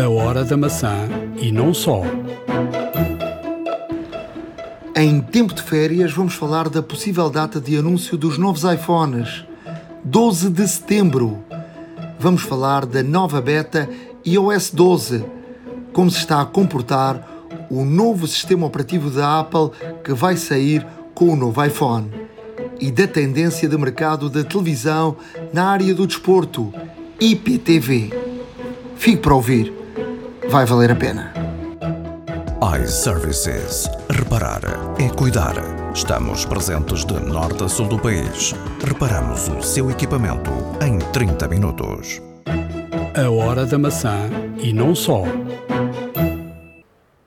A hora da maçã e não só. Em tempo de férias, vamos falar da possível data de anúncio dos novos iPhones. 12 de setembro. Vamos falar da nova beta iOS 12. Como se está a comportar o novo sistema operativo da Apple que vai sair com o novo iPhone. E da tendência de mercado da televisão na área do desporto, IPTV. Fique para ouvir. Vai valer a pena. iServices. Reparar é cuidar. Estamos presentes de norte a sul do país. Reparamos o seu equipamento em 30 minutos. A hora da maçã e não só.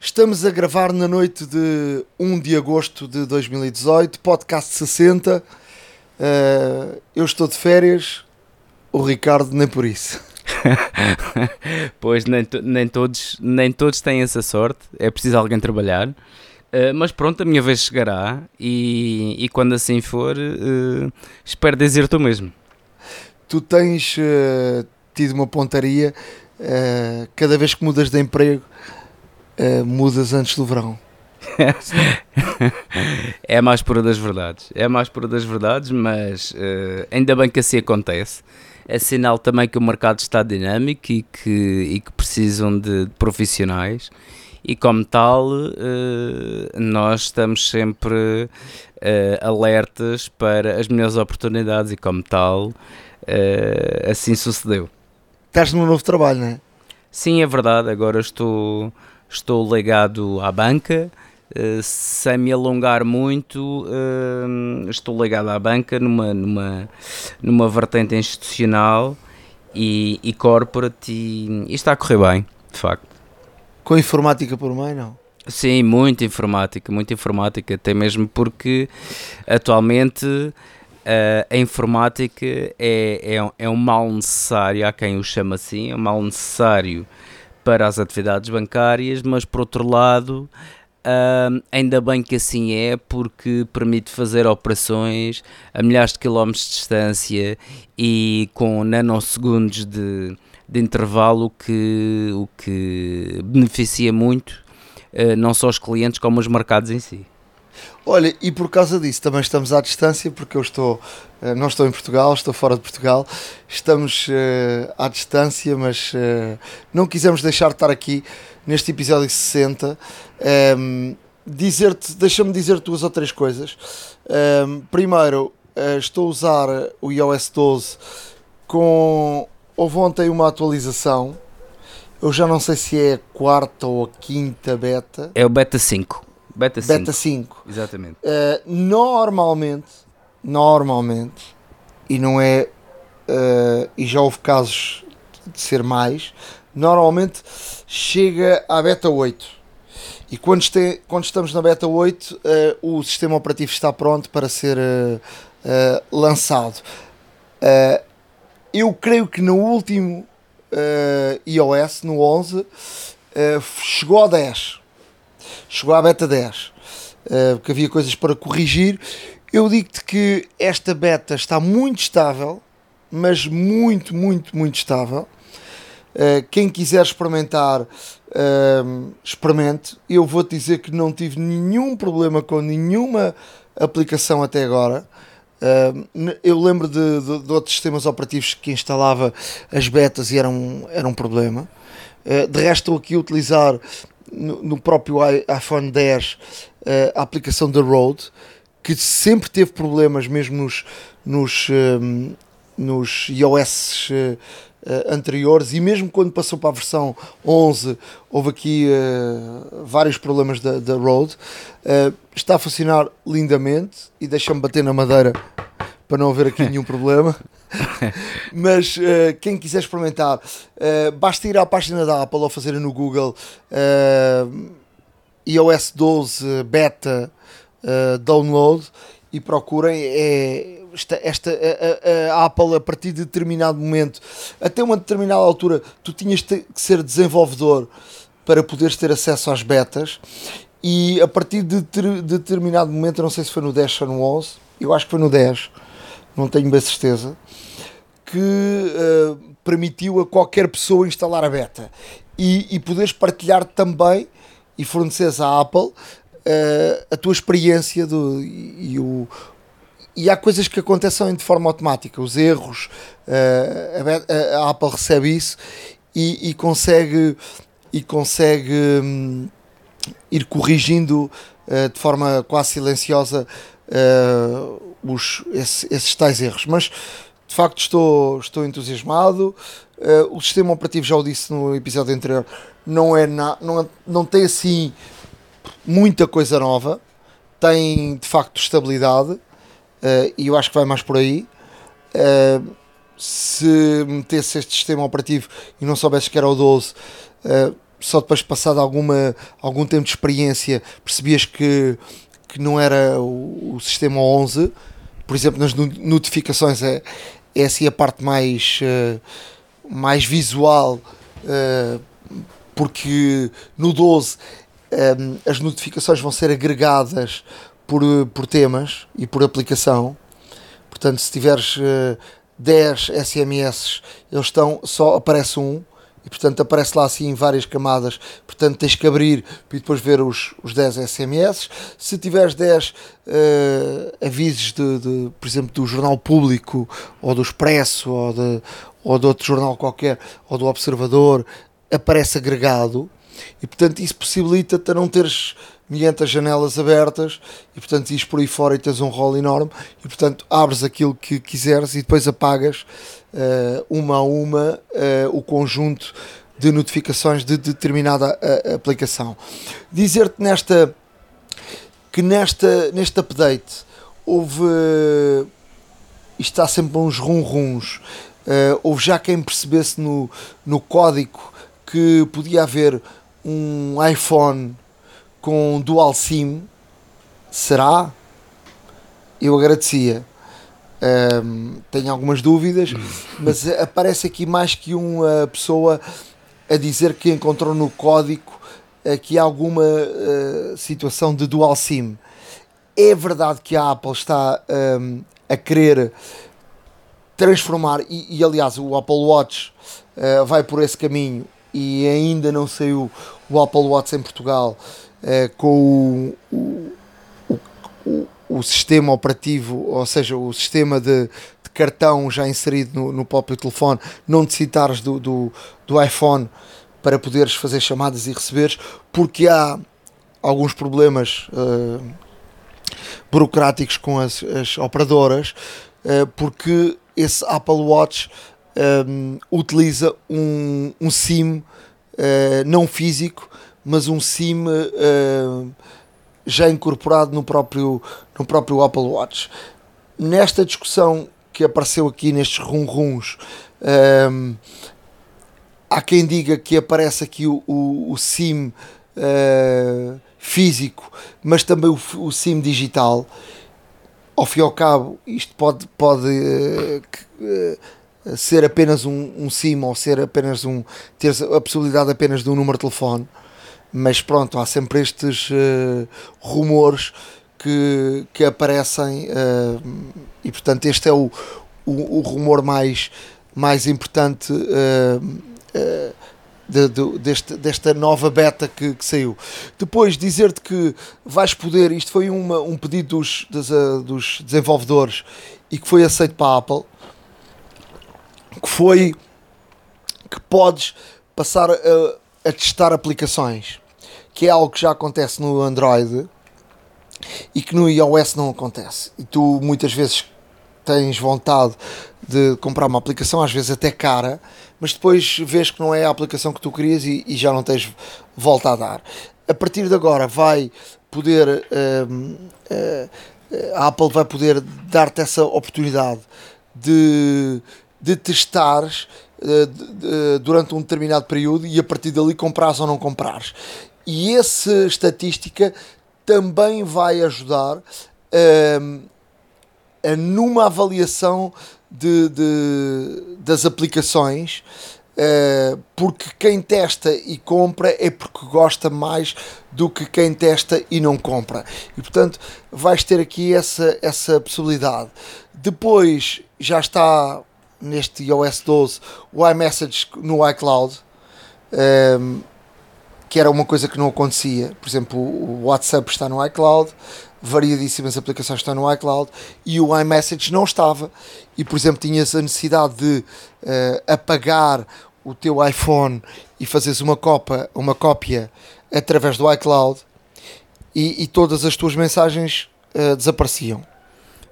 Estamos a gravar na noite de 1 de agosto de 2018, podcast 60. Uh, eu estou de férias, o Ricardo nem por isso. pois nem, nem, todos, nem todos têm essa sorte, é preciso alguém trabalhar. Uh, mas pronto, a minha vez chegará e, e quando assim for, uh, espero dizer tu mesmo. Tu tens uh, tido uma pontaria cada vez que mudas de emprego, mudas antes do verão. é a mais pura das verdades, é a mais pura das verdades, mas ainda bem que assim acontece é sinal também que o mercado está dinâmico e que, e que precisam de, de profissionais e como tal eh, nós estamos sempre eh, alertas para as melhores oportunidades e como tal eh, assim sucedeu. Estás num novo trabalho, não é? Sim, é verdade, agora estou, estou ligado à banca, sem me alongar muito, uh, estou ligado à banca numa, numa, numa vertente institucional e, e corporate e, e, está a correr bem, de facto. Com informática por meio, não? Sim, muita informática, muita informática, até mesmo porque atualmente uh, a informática é, é, é um mal necessário, há quem o chama assim, é um mal necessário para as atividades bancárias, mas por outro lado Uh, ainda bem que assim é, porque permite fazer operações a milhares de quilómetros de distância e com nanosegundos de, de intervalo, que, o que beneficia muito uh, não só os clientes, como os mercados em si. Olha, e por causa disso também estamos à distância, porque eu estou, uh, não estou em Portugal, estou fora de Portugal, estamos uh, à distância, mas não quisemos deixar de estar aqui neste episódio 60. Um, dizer-te, deixa-me dizer duas ou três coisas. Um, primeiro, uh, estou a usar o iOS 12 com. Houve ontem uma atualização. Eu já não sei se é a quarta ou a quinta beta. É o beta 5. Beta 5. Beta 5. Exatamente. Uh, normalmente, normalmente, e não é. Uh, e já houve casos de ser mais, normalmente chega à beta 8. E quando, este, quando estamos na beta 8, uh, eh, o sistema operativo está pronto para ser uh, uh, lançado. eu creio que no último iOS, no 11, chegou a 10. Chegou à beta 10. porque havia coisas para corrigir. Eu digo-te que esta beta está muito estável, mas muito, muito, muito estável. Uh, quem quiser experimentar, uh, experimente. Eu vou-te dizer que não tive nenhum problema com nenhuma aplicação até agora. Uh, eu lembro de, de, de, outros sistemas operativos que instalava as betas e era um, era um problema. de resto, estou aqui a utilizar no, no próprio iPhone 10 a aplicação da Road, que sempre teve problemas, mesmo nos, nos, nos iOS uh, anteriores e mesmo quando passou para a versão 11 houve aqui uh, vários problemas da, da Rode. Uh, está a funcionar lindamente e deixa-me bater na madeira para não haver aqui nenhum problema. Mas uh, quem quiser experimentar, uh, basta ir à página da Apple ou fazer no Google uh, iOS 12 Beta Download e procurem. É, esta, esta a, a, Apple a partir de determinado momento, até uma determinada altura, tu tinhas que ser desenvolvedor para poderes ter acesso às betas. E a partir de, de determinado momento, não sei se foi no 10 ou no 11, eu acho que foi no 10, não tenho bem certeza, que uh, permitiu a qualquer pessoa instalar a beta. E, e poderes partilhar também e forneceres à Apple uh, a tua experiência do, e, e, o, e há coisas que acontecem de forma automática, os erros, uh, a, a, Apple recebe isso e, e consegue, e consegue um, ir corrigindo uh, de forma quase silenciosa os, esse, esses tais erros. Mas de facto estou, estou entusiasmado. Uh, o sistema operativo, já o disse no episódio anterior, não, é na, não, não tem assim muita coisa nova. Tem de facto estabilidade uh, e eu acho que vai mais por aí. Uh, se metesse este sistema operativo e não soubesse que era o 12, só depois passado alguma, algum tempo de experiência percebias que, que não era o, o sistema 11 por exemplo, nas notificações é, é assim a parte mais, uh, mais visual, uh, porque no 12 um, eh, as notificações vão ser agregadas por, por temas e por aplicação. Portanto, se tiveres uh, 10 SMS, eles estão, só aparece um e portanto aparece lá assim em várias camadas, portanto tens que abrir e depois ver os, os 10 SMS. Se tiveres 10 uh, avisos de, de, por exemplo, do Jornal Público ou do Expresso ou de, ou de outro jornal qualquer ou do Observador, aparece agregado e portanto isso possibilita-te a não teres 500 janelas abertas e portanto ires por aí fora e tens um rol enorme e portanto abres aquilo que quiseres e depois apagas uh, uma a uma uh, o conjunto de notificações de determinada uh, aplicação. Dizer-te nesta que nesta, neste update houve isto está sempre uns rum-rums houve já quem percebesse no, no código que podia haver um iPhone com dual SIM, será? Eu agradecia. Um, tenho algumas dúvidas, mas aparece aqui mais que uma pessoa a dizer que encontrou no código aqui alguma uh, situação de dual SIM. É verdade que a Apple está um, a querer transformar, e, e, aliás o Apple Watch uh, vai por esse caminho e ainda não saiu o Apple Watch em Portugal uh, com o, o, o, o, sistema operativo, ou seja, o sistema de, de cartão já inserido no, no próprio telefone, não necessitares do, do, do iPhone para poderes fazer chamadas e receberes, porque há alguns problemas uh, burocráticos com as, as operadoras, uh, porque esse Apple Watch um, utiliza um, um SIM uh, não físico, mas um SIM uh, já incorporado no próprio, no próprio Apple Watch. Nesta discussão que apareceu aqui nestes rum-rums, um, há quem diga que aparece aqui o, o, o SIM uh, físico, mas também o, o, SIM digital. Ao fim e ao cabo, isto pode, pode uh, ser apenas um, um SIM ou ser apenas um ter a possibilidade apenas de um número de telefone mas pronto, há sempre estes uh, rumores que, que aparecem uh, e portanto este é o, o, o rumor mais, mais importante uh, de, de, deste, desta nova beta que, que saiu. Depois dizer-te que vais poder, isto foi uma, um pedido dos, dos, dos desenvolvedores e que foi aceito para a Apple, que foi que podes passar a, a testar aplicações que é algo que já acontece no Android e que no iOS não acontece. E tu muitas vezes tens vontade de comprar uma aplicação, às vezes até cara, mas depois vês que não é a aplicação que tu querias e, e já não tens volta a dar. A partir de agora vai poder uh, a Apple vai poder dar-te essa oportunidade de, de testares uh, durante um determinado período e a partir dali comprares ou não comprares. E essa estatística também vai ajudar um, a, numa avaliação de, de das aplicações. Uh, porque quem testa e compra é porque gosta mais do que quem testa e não compra. E portanto vais ter aqui essa, essa possibilidade. Depois já está neste iOS 12 o iMessage no iCloud, um, que era uma coisa que não acontecia. Por exemplo, o WhatsApp está no iCloud, variadíssimas aplicações estão no iCloud e o iMessage não estava. E, por exemplo, tinhas a necessidade de uh, apagar o teu iPhone e fazeres uma, copa, uma cópia através do iCloud e, e todas as tuas mensagens uh, desapareciam.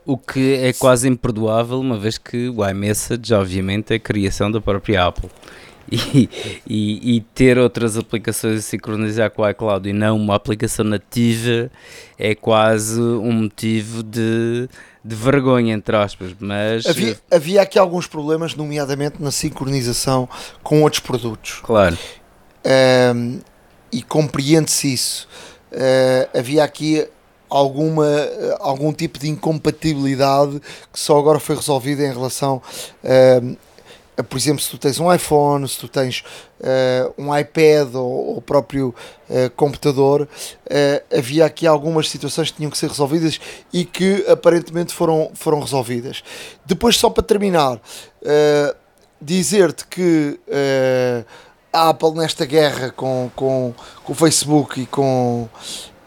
O que é quase imperdoável, uma vez que o iMessage, obviamente, é criação da própria Apple. E, e, e, ter outras aplicações a sincronizar com o iCloud e não uma aplicação nativa é quase um motivo de, de vergonha, entre aspas. Mas havia, havia aqui alguns problemas, nomeadamente na sincronização com outros produtos. Claro. Um, e compreende-se isso. Uh, havia aqui alguma, algum tipo de incompatibilidade que só agora foi resolvida em relação uh, por exemplo, se tu tens um iPhone, se tu tens uh, um iPad ou o próprio uh, computador, havia aqui algumas situações que tinham que ser resolvidas e que aparentemente foram, foram resolvidas. Depois, só para terminar, dizer-te que a Apple nesta guerra com, com, com o Facebook e com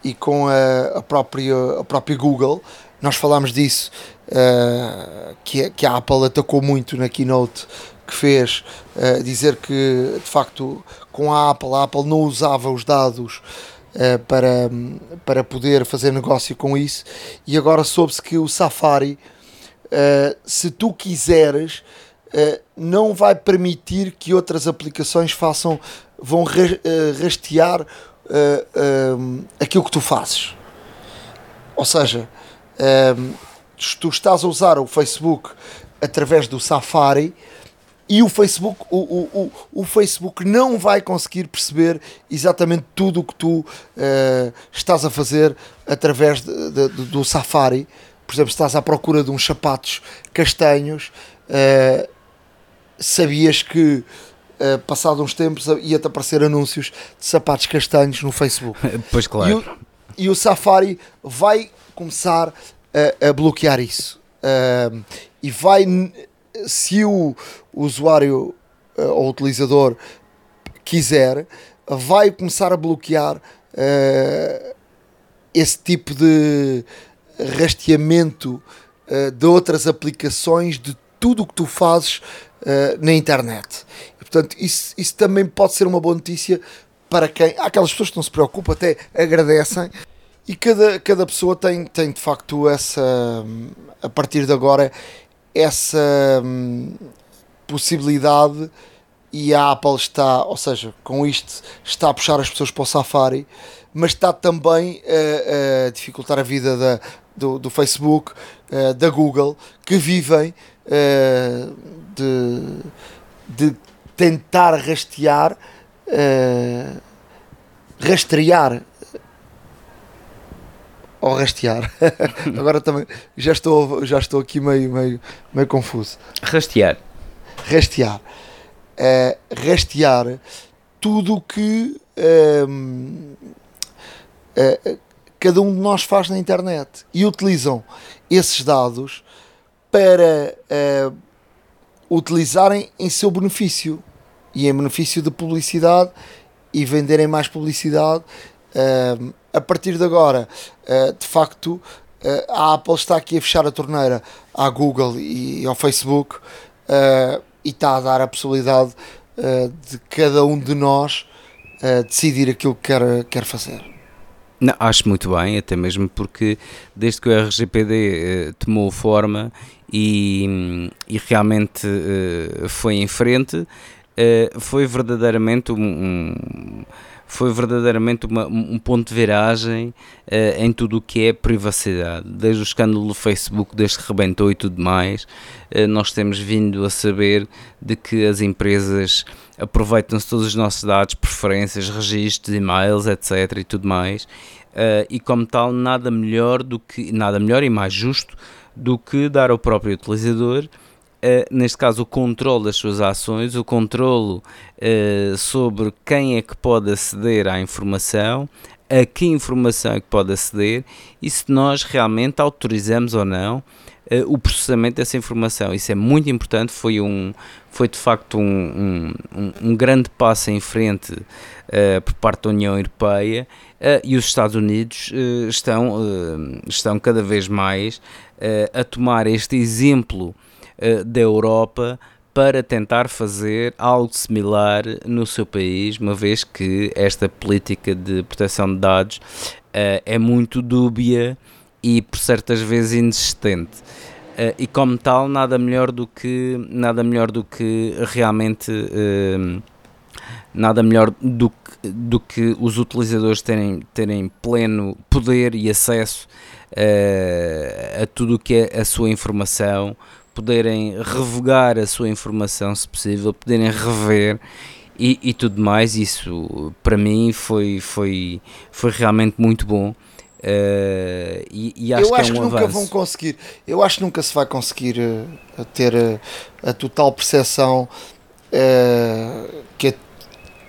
e com a, a, própria, a própria Google. Nós falámos disso, uh, que, que a Apple atacou muito na keynote que fez, uh, dizer que de facto com a Apple, a Apple não usava os dados uh, para, para poder fazer negócio com isso, e agora soube-se que o Safari, se tu quiseres, não vai permitir que outras aplicações façam, vão rastear uh, uh, aquilo que tu fazes. Ou seja, uh, tu estás a usar o Facebook através do Safari e o Facebook, o, o, o, o Facebook não vai conseguir perceber exatamente tudo o que tu uh, estás a fazer através de, de, de, do Safari. Por exemplo, se estás à procura de uns sapatos castanhos, uh, sabias que uh, passado uns tempos, ia-te aparecer anúncios de sapatos castanhos no Facebook. Pois claro. E o, e Safari vai começar a, a bloquear isso. E vai, se o usuário uh, ou utilizador quiser, vai começar a bloquear uh, esse tipo de rasteamento uh, de outras aplicações, de tudo o que tu fazes na internet. Portanto, isso, isso também pode ser uma boa notícia para quem. Há aquelas pessoas que não se preocupam, até agradecem. E cada, cada pessoa tem, tem de facto essa. A partir de agora, essa hum, possibilidade. E a Apple está, ou seja, com isto, está a puxar as pessoas para o Safari, mas está também a, a dificultar a vida da, do, do Facebook, uh, da Google, que vivem uh, de, de tentar rastear, uh, rastrear ou rastear. Agora também já estou, já estou aqui meio, meio, meio confuso. Rastear. Rastear. Uh, rastear tudo o que uh, cada um de nós faz na internet e utilizam esses dados para utilizarem em seu benefício e em benefício de publicidade e venderem mais publicidade. Uh, a partir de agora, uh, de facto, uh, a Apple está aqui a fechar a torneira à Google e ao Facebook e está a dar a possibilidade de cada um de nós decidir aquilo que quer, quer fazer. Não, acho muito bem, até mesmo porque desde que o RGPD tomou forma e, e realmente uh, foi em frente, uh, foi verdadeiramente um, um foi verdadeiramente uma, um ponto de viragem uh, em tudo o que é privacidade. Desde o escândalo do Facebook, desde que rebentou e tudo mais, uh, nós temos vindo a saber de que as empresas aproveitam-se todos os nossos dados, preferências, registros, e-mails, etc. e tudo mais. Uh, e como tal, nada melhor do que nada melhor e mais justo do que dar ao próprio utilizador, uh, neste caso, o controle das suas ações, o controle uh, sobre quem é que pode aceder à informação, a que informação é que pode aceder e se nós realmente autorizamos ou não uh, o processamento dessa informação. Isso é muito importante, foi, um, foi de facto um, um, um grande passo em frente uh, por parte da União Europeia uh, e os Estados Unidos estão, estão cada vez mais a tomar este exemplo da Europa para tentar fazer algo similar no seu país, uma vez que esta política de proteção de dados uh, é muito dúbia e por certas vezes inexistente. Uh, e como tal, nada melhor do que nada melhor do que realmente uh, nada melhor do que, do que os utilizadores terem, terem pleno poder e acesso a tudo o que é a sua informação, poderem revogar a sua informação se possível, poderem rever e, e tudo mais. Isso para mim foi, foi, foi realmente muito bom. Uh, e, e, acho eu que acho é um que nunca avanço. vão conseguir. Eu acho que nunca se vai conseguir uh, ter uh, a total percepção que,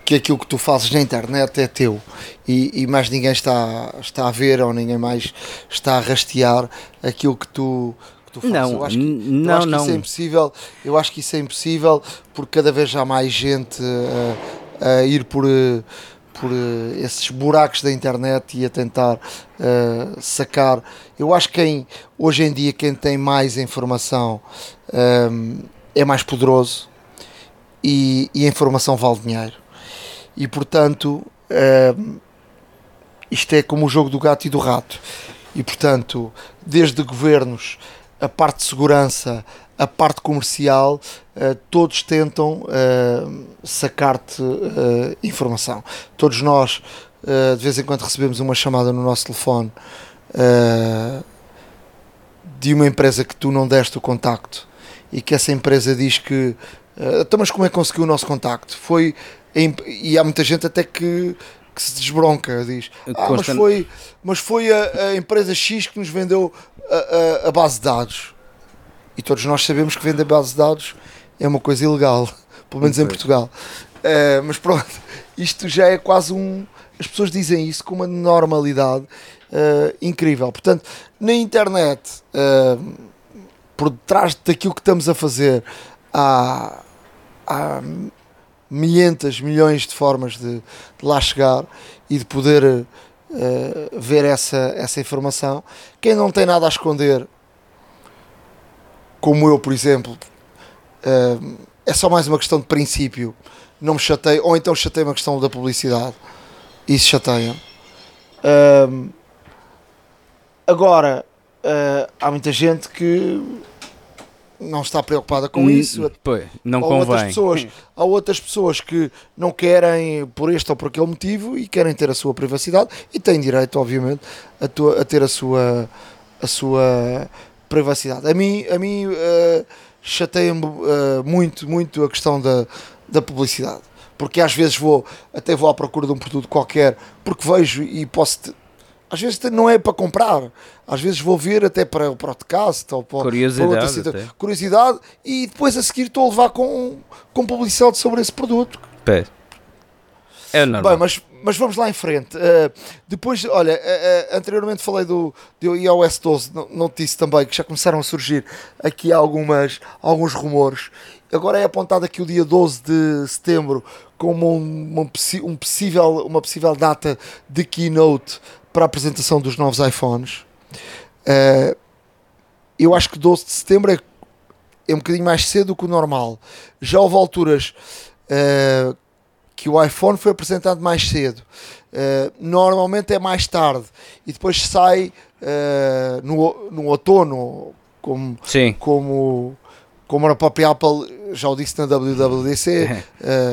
que aquilo que tu fazes na internet é teu e, e, mais ninguém está, está a ver ou ninguém mais está a rastear aquilo que tu, tu fazes. Não, eu acho que, não, eu acho não. Que isso é impossível. Eu acho que isso é impossível porque cada vez há mais gente a, a ir por, por esses buracos da internet e a tentar uh, sacar. Eu acho que quem, hoje em dia, quem tem mais informação um, é mais poderoso e, e, a informação vale dinheiro. E portanto, um, isto é como o jogo do gato e do rato. E portanto, desde governos a parte de segurança, a parte comercial, uh, todos tentam uh, sacar-te uh, informação. Todos nós, de vez em quando, recebemos uma chamada no nosso telefone de uma empresa que tu não deste o contacto e que essa empresa diz que. então, mas como é que conseguiu o nosso contacto? Foi. E há muita gente até que, que se desbronca, diz: Ah, mas foi, mas foi a, a empresa X que nos vendeu a, a, a, base de dados. E todos nós sabemos que vender base de dados é uma coisa ilegal, pelo menos em Portugal. Uh, mas pronto, isto já é quase um. As pessoas dizem isso com uma normalidade uh, incrível. Portanto, na internet, uh, por detrás daquilo que estamos a fazer, há, há milhentas, milhões de formas de, de lá chegar e de poder Uh, ver essa, essa informação. Quem não tem nada a esconder, como eu, por exemplo, uh, é só mais uma questão de princípio. Não me chatei, ou então chatei uma questão da publicidade. Isso chateia. Uh, agora, há muita gente que não está preocupada com isso. Pois, não há convém. Outras pessoas, há outras pessoas que não querem por este ou por aquele motivo e querem ter a sua privacidade e têm direito, obviamente, a, tua, a ter a sua, a sua privacidade. A mim, a mim uh, chateia-me uh, muito, muito a questão da, da publicidade. Porque às vezes vou, até vou à procura de um produto qualquer, porque vejo e posso às vezes não é para comprar, às vezes vou ver até para o podcast ou para, curiosidade, para outra curiosidade e depois a seguir estou a levar com, com publicidade sobre esse produto. Pé. É normal. Bem, mas, mas vamos lá em frente. Uh, depois, olha, uh, uh, anteriormente falei do, do iOS 12, não, não te disse também que já começaram a surgir aqui algumas, alguns rumores. Agora é apontado aqui o dia 12 de setembro como uma, uma, um possível, uma possível data de keynote para a apresentação dos novos iPhones. Uh, eu acho que 12 de setembro é, é um bocadinho mais cedo do que o normal. Já houve alturas uh, que o iPhone foi apresentado mais cedo. Uh, normalmente é mais tarde e depois sai no, no outono, como, Sim. como, como a própria Apple já o disse na WWDC.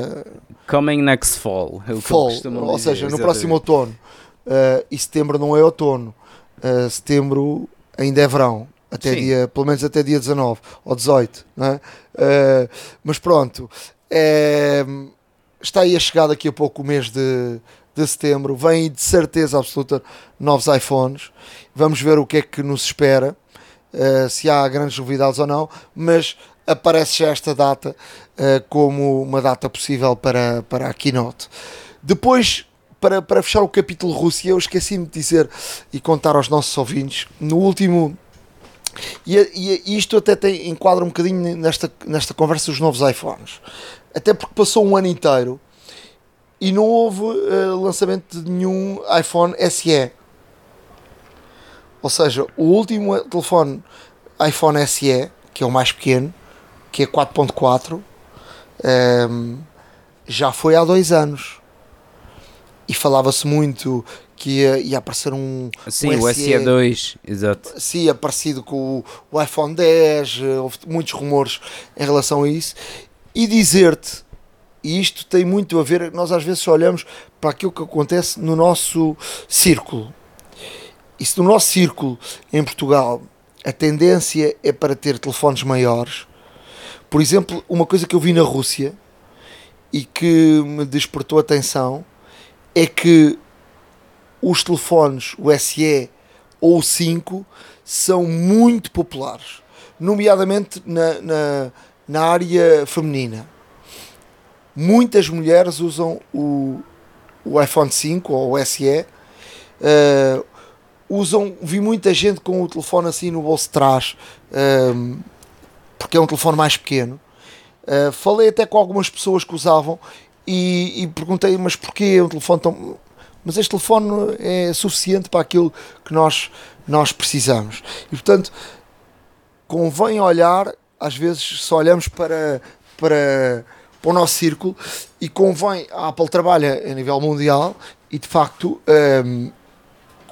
Coming next fall. É fall ou seja, no próximo outono. Uh, e setembro não é outono. Uh, setembro ainda é verão. Até dia, pelo menos até dia 19 ou 18. Não é? Uh, mas pronto. É, está aí a chegar daqui a pouco o mês de, de setembro. Vem de certeza absoluta novos iPhones. Vamos ver o que é que nos espera. se há grandes novidades ou não. Mas aparece já esta data como uma data possível para, para a keynote. Depois para, para fechar o capítulo Rússia, eu esqueci-me de dizer e contar aos nossos ouvintes, no último, E, e, isto até tem, enquadra um bocadinho nesta, nesta conversa dos novos iPhones. Até porque passou um ano inteiro e não houve uh, lançamento de nenhum iPhone SE. Ou seja, o último telefone iPhone SE, que é o mais pequeno, que é 4.4, um, ehm, já foi há dois anos. E falava-se muito que ia, ia aparecer um. Sim, um o SE2, exato. Sim, é parecido com o, o iPhone 10, eh, houve muitos rumores em relação a isso. E dizer-te, e isto tem muito a ver, nós às vezes só olhamos para aquilo que acontece no nosso círculo. E se no nosso círculo em Portugal a tendência é para ter telefones maiores, por exemplo, uma coisa que eu vi na Rússia e que me despertou atenção é que os telefones, o SE ou o 5, são muito populares, nomeadamente na, na, na área feminina. Muitas mulheres usam o, o iPhone 5 ou o SE. Uh, usam, vi muita gente com o telefone assim no bolso de trás, uh, porque é um telefone mais pequeno. Uh, falei até com algumas pessoas que usavam e, e perguntei, mas porquê um telefone tão mas este telefone é suficiente para aquilo que nós, nós precisamos. E portanto, convém olhar, às vezes só olhamos para, para, para o nosso círculo e convém, a Apple trabalha a nível mundial e de facto hum,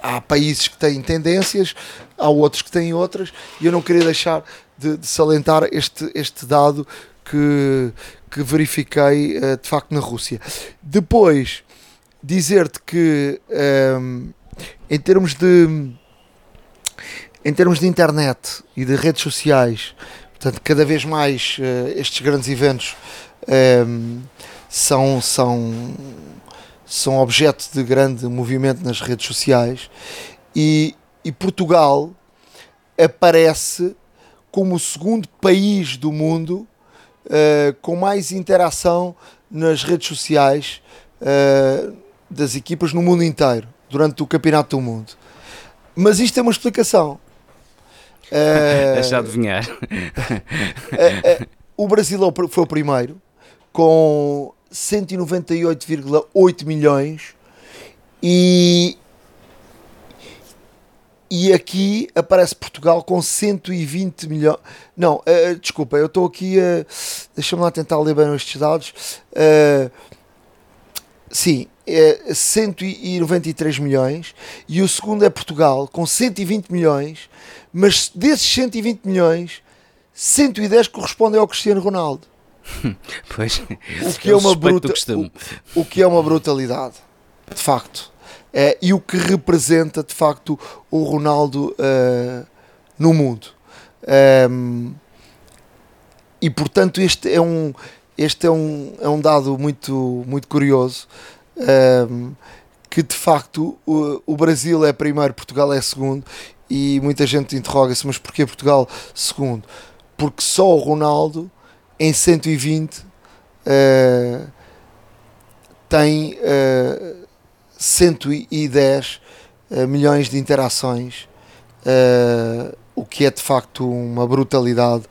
há países que têm tendências, há outros que têm outras, e eu não queria deixar de, de salientar este, este dado que, que verifiquei uh, de facto na Rússia. Depois, dizer-te que um, ehm, em termos de em termos de internet e de redes sociais, portanto, cada vez mais uh, estes grandes eventos um, ehm, são, são, são objeto de grande movimento nas redes sociais e, e Portugal aparece como o segundo país do mundo uh, com mais interação nas redes sociais uh, das equipas no mundo inteiro durante o Campeonato do Mundo. Mas isto é uma explicação. Uh, Deixa adivinhar. Uh, uh, o Brasil foi o primeiro, com 198,8 milhões e, e aqui aparece Portugal com 120 milhões. Não, uh, desculpa, eu estou aqui a. Deixa-me lá tentar ler bem estes dados. Uh, sim, é 193 milhões e o segundo é Portugal com 120 milhões, mas desses 120 milhões, 110 correspondem ao Cristiano Ronaldo. pois, o que é, uma bruta, o, o, que é uma brutalidade, de facto. É, e o que representa de facto o Ronaldo uh, no mundo. Um, e portanto este é um este é um, é um dado muito, muito curioso um, que de facto o, o, Brasil é primeiro, Portugal é segundo, e muita gente interroga-se, mas porquê Portugal segundo? Porque só o Ronaldo em 120 uh, tem uh, 110 uh, milhões de interações, uh, o que é de facto uma brutalidade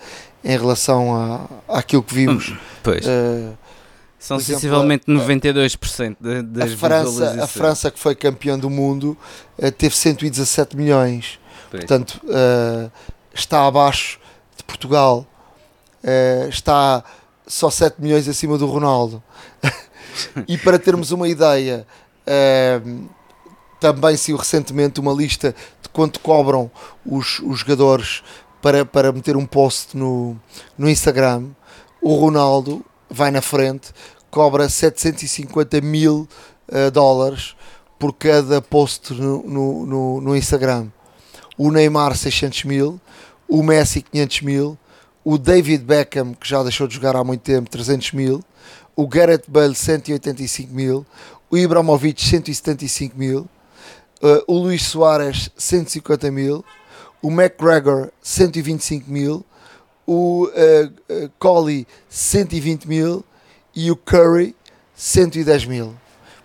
em relação a, àquilo que vimos. Pois. Uh, são Por sensivelmente exemplo, 92% de, das a França, a França, que foi campeã do mundo, uh, teve 117 milhões. Pois. Portanto, uh, está abaixo de Portugal. Uh, está só 7 milhões acima do Ronaldo. e para termos uma ideia, também saiu recentemente uma lista de quanto cobram os, os jogadores para, para meter um post no, no Instagram. O Ronaldo vai na frente, cobra 750 mil uh, dólares por cada post no, no, no, no, Instagram. O Neymar 600 mil, o Messi 500 mil, o David Beckham, que já deixou de jogar há muito tempo, 300 mil, o Gareth Bale 185 mil, o Ibrahimovic 175 mil, uh, o Luís Soares 150 mil, o McGregor 125 mil, o uh, uh, Collie 120 mil e o Curry 110 mil.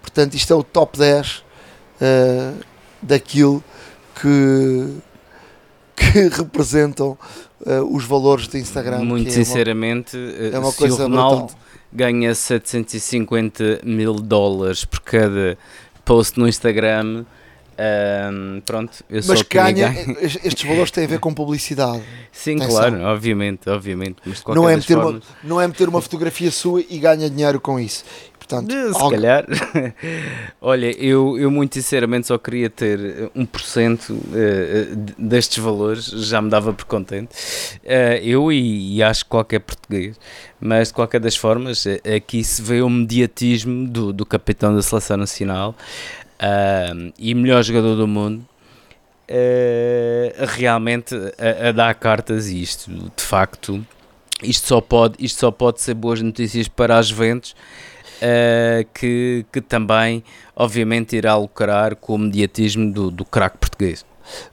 Portanto, isto é o top 10 uh, daquilo que, que representam uh, os valores de Instagram. Muito é sinceramente, uma, é uma se coisa o Ronaldo brutal. Ganha 750 mil dólares por cada post no Instagram, um, pronto, eu mas ganha, estes valores têm a ver com publicidade. Sim, Atenção. claro, obviamente, obviamente. Não, é meter formas... uma, não é meter uma fotografia sua e ganha dinheiro com isso. Portanto, se algo... calhar, olha, eu, eu muito sinceramente só queria ter 1% eh, destes valores, já me dava por contente. Eh, eu e, e acho que qualquer português, mas de qualquer das formas, eh, aqui se vê o mediatismo do, do capitão da seleção nacional e melhor jogador do mundo. Realmente a, a, dar cartas e isto de facto isto só pode isto só pode ser boas notícias para as Juventus uh, que, que também, obviamente, irá lucrar com o mediatismo do, do craque português.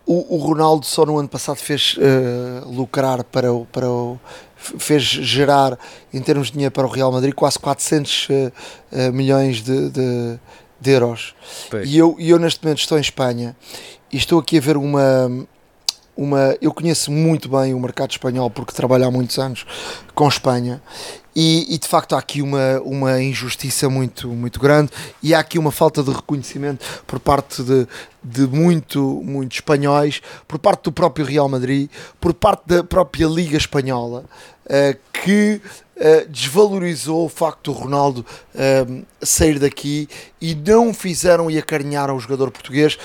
O, o, Ronaldo só no ano passado fez uh, lucrar para o, para o fez gerar em termos de dinheiro para o Real Madrid quase 400 uh, uh, milhões de, de, de euros e eu, eu neste momento estou em Espanha e estou aqui a ver uma uma eu conheço muito bem o mercado espanhol porque trabalho há muitos anos com Espanha e, e, de facto há aqui uma, uma injustiça muito, muito grande e há aqui uma falta de reconhecimento por parte de, de muito, muito espanhóis, por parte do próprio Real Madrid, por parte da própria Liga Espanhola, uh, que uh, desvalorizou o facto do Ronaldo uh, sair daqui e não fizeram e acarinharam o jogador português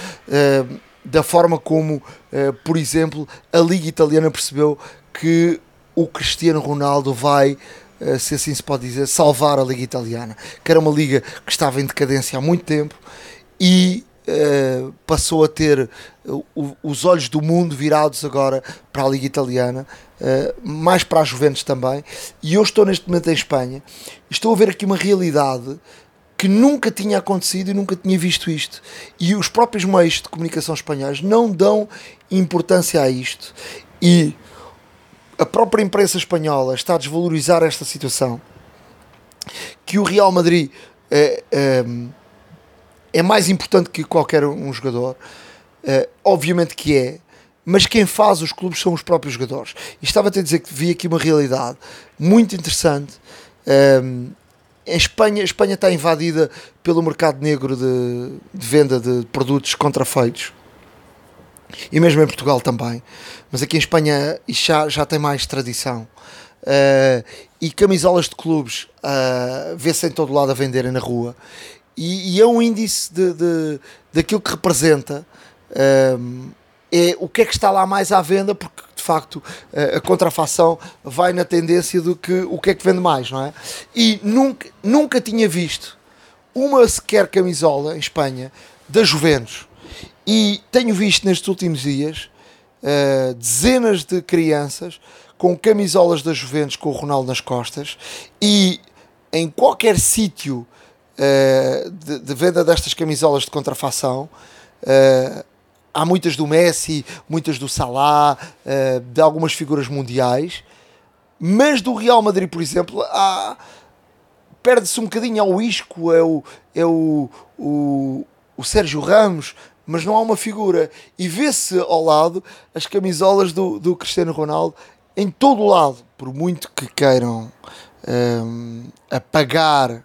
da forma como, por exemplo, a Liga Italiana percebeu que o Cristiano Ronaldo vai se assim se pode dizer, salvar a Liga Italiana, que era uma liga que estava em decadência há muito tempo e uh, passou a ter uh, os olhos do mundo virados agora para a Liga Italiana, uh, mais para as Juventus também. E eu estou neste momento em Espanha estou a ver aqui uma realidade que nunca tinha acontecido e nunca tinha visto isto. E os próprios meios de comunicação espanhóis não dão importância a isto. E a própria imprensa espanhola está a desvalorizar esta situação, que o Real Madrid é, é, é mais importante que qualquer um jogador, é, obviamente que é, mas quem faz os clubes são os próprios jogadores. E estava a dizer que vi aqui uma realidade muito interessante. Um, em Espanha, a Espanha está invadida pelo mercado negro de, de venda de produtos contrafeitos e mesmo em Portugal também, mas aqui em Espanha já, já tem mais tradição. Uh, e camisolas de clubes uh, vê-se em todo lado a venderem na rua, e, e é um índice de, de, daquilo que representa. Uh, é o que é que está lá mais à venda, porque de facto a contrafação vai na tendência do que o que é que vende mais, não é? E nunca, nunca tinha visto uma sequer camisola em Espanha da Juventus e tenho visto nestes últimos dias uh, dezenas de crianças com camisolas da Juventus com o Ronaldo nas costas e em qualquer sítio uh, de, de, venda destas camisolas de contrafação uh, há muitas do Messi, muitas do Salah, de algumas figuras mundiais, mas do Real Madrid, por exemplo, há perde-se um bocadinho ao isco, é o, é o, o, o Sérgio Ramos, mas não há uma figura. E vê-se ao lado as camisolas do, do Cristiano Ronaldo em todo o lado, por muito que queiram um, apagar uh,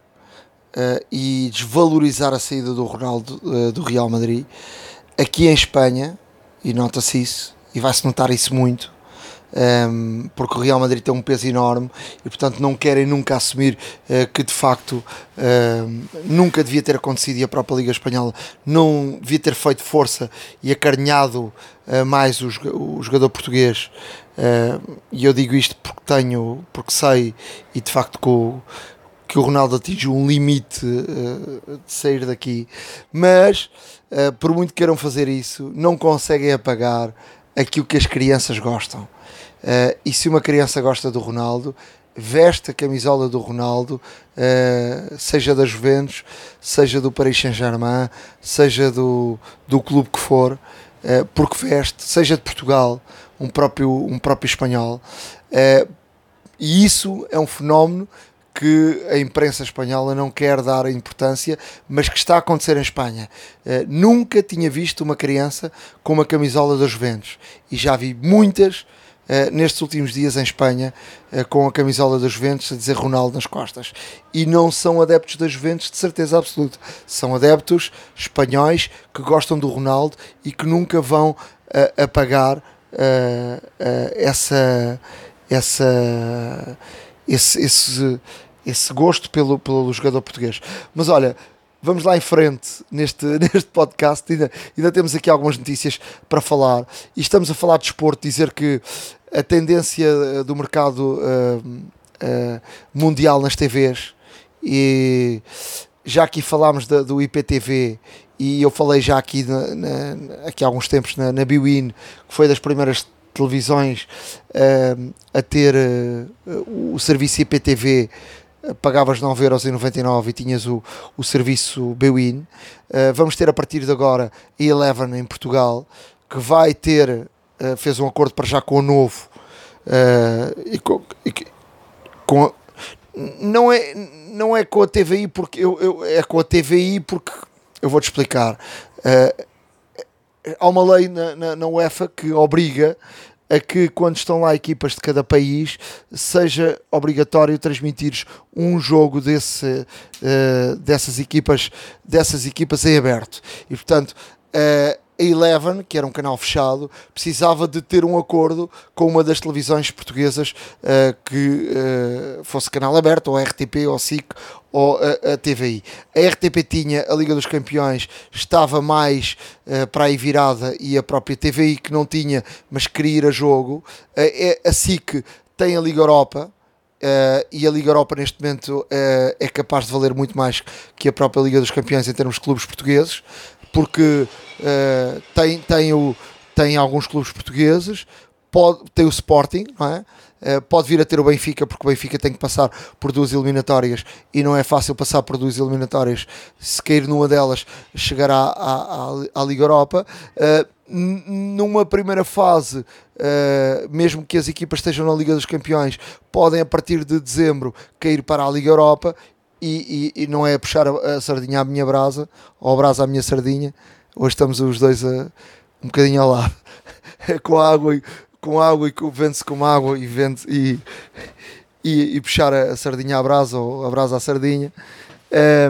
e desvalorizar a saída do Ronaldo uh, do Real Madrid, aqui em Espanha, e nota-se isso, e vai-se notar isso muito, um, porque o Real Madrid tem um peso enorme e, portanto, não querem nunca assumir uh, que de facto uh, nunca devia ter acontecido e a própria Liga Espanhola não devia ter feito força e acarinhado uh, mais o, o, jogador português. e eu digo isto porque tenho, porque sei e de facto o, que o Ronaldo atingiu um limite de sair daqui, mas por muito que queiram fazer isso, não conseguem apagar aquilo que as crianças gostam. Uh, e se uma criança gosta do Ronaldo, veste a camisola do Ronaldo, uh, seja da Juventus, seja do Paris Saint-Germain, seja do, do clube que for, uh, porque veste, seja de Portugal, um próprio, um próprio espanhol. e isso é um fenómeno que a imprensa espanhola não quer dar importância, mas que está a acontecer em Espanha. Uh, nunca tinha visto uma criança com uma camisola dos Juventus e já vi muitas nestes últimos dias em Espanha uh, com a camisola dos Juventus a dizer Ronaldo nas costas. E não são adeptos das Juventus de certeza absoluta, são adeptos espanhóis que gostam do Ronaldo e que nunca vão apagar essa essa esse, esse, esse gosto pelo, pelo jogador português. Mas olha, vamos lá em frente neste, neste podcast. Ainda, ainda temos aqui algumas notícias para falar. E estamos a falar de esporte, dizer que a tendência eh, do mercado uh, uh, mundial nas TVs e já aqui falámos da, do IPTV e eu falei já aqui, na, na, aqui há alguns tempos na, na Biwin, que foi das primeiras televisões uh, a ter o serviço IPTV pagavas 9,99€ e tinhas o, o serviço Bwin. Uh, vamos ter a partir de agora a Eleven em Portugal, que vai ter, uh, fez um acordo para já com o Novo, uh, e com, e, com a, não, é, não é com a TVI, porque eu, eu, é com a TVI porque eu vou-te explicar. há uma lei na, na, na UEFA que obriga a que quando estão lá equipas de cada país seja obrigatório transmitir um jogo desse, uh, dessas equipas dessas equipas em aberto e portanto uh, a Eleven, que era um canal fechado, precisava de ter um acordo com uma das televisões portuguesas uh, que uh, fosse canal aberto, ou a RTP, ou a SIC, ou a, a, TVI. A RTP tinha a Liga dos Campeões, estava mais uh, para aí virada, e a própria TVI que não tinha, mas queria ir a jogo. Uh, a SIC tem a Liga Europa, Uh, e a Liga Europa neste momento uh, é capaz de valer muito mais que a própria Liga dos Campeões em termos de clubes portugueses porque uh, tem, tem, o, tem alguns clubes portugueses, pode, tem o Sporting, não é? Uh, pode vir a ter o Benfica, porque o Benfica tem que passar por duas eliminatórias e não é fácil passar por duas eliminatórias. Se cair numa delas, chegará à, à, à Liga Europa. Uh, numa primeira fase, uh, mesmo que as equipas estejam na Liga dos Campeões, podem a partir de dezembro cair para a Liga Europa e, e, e, não é puxar a, a, sardinha à minha brasa ou a brasa à minha sardinha. Hoje estamos os dois a, um bocadinho ao lado, com água e com água e vende-se com água e vende e, e, e, puxar a, sardinha à brasa ou a brasa à sardinha.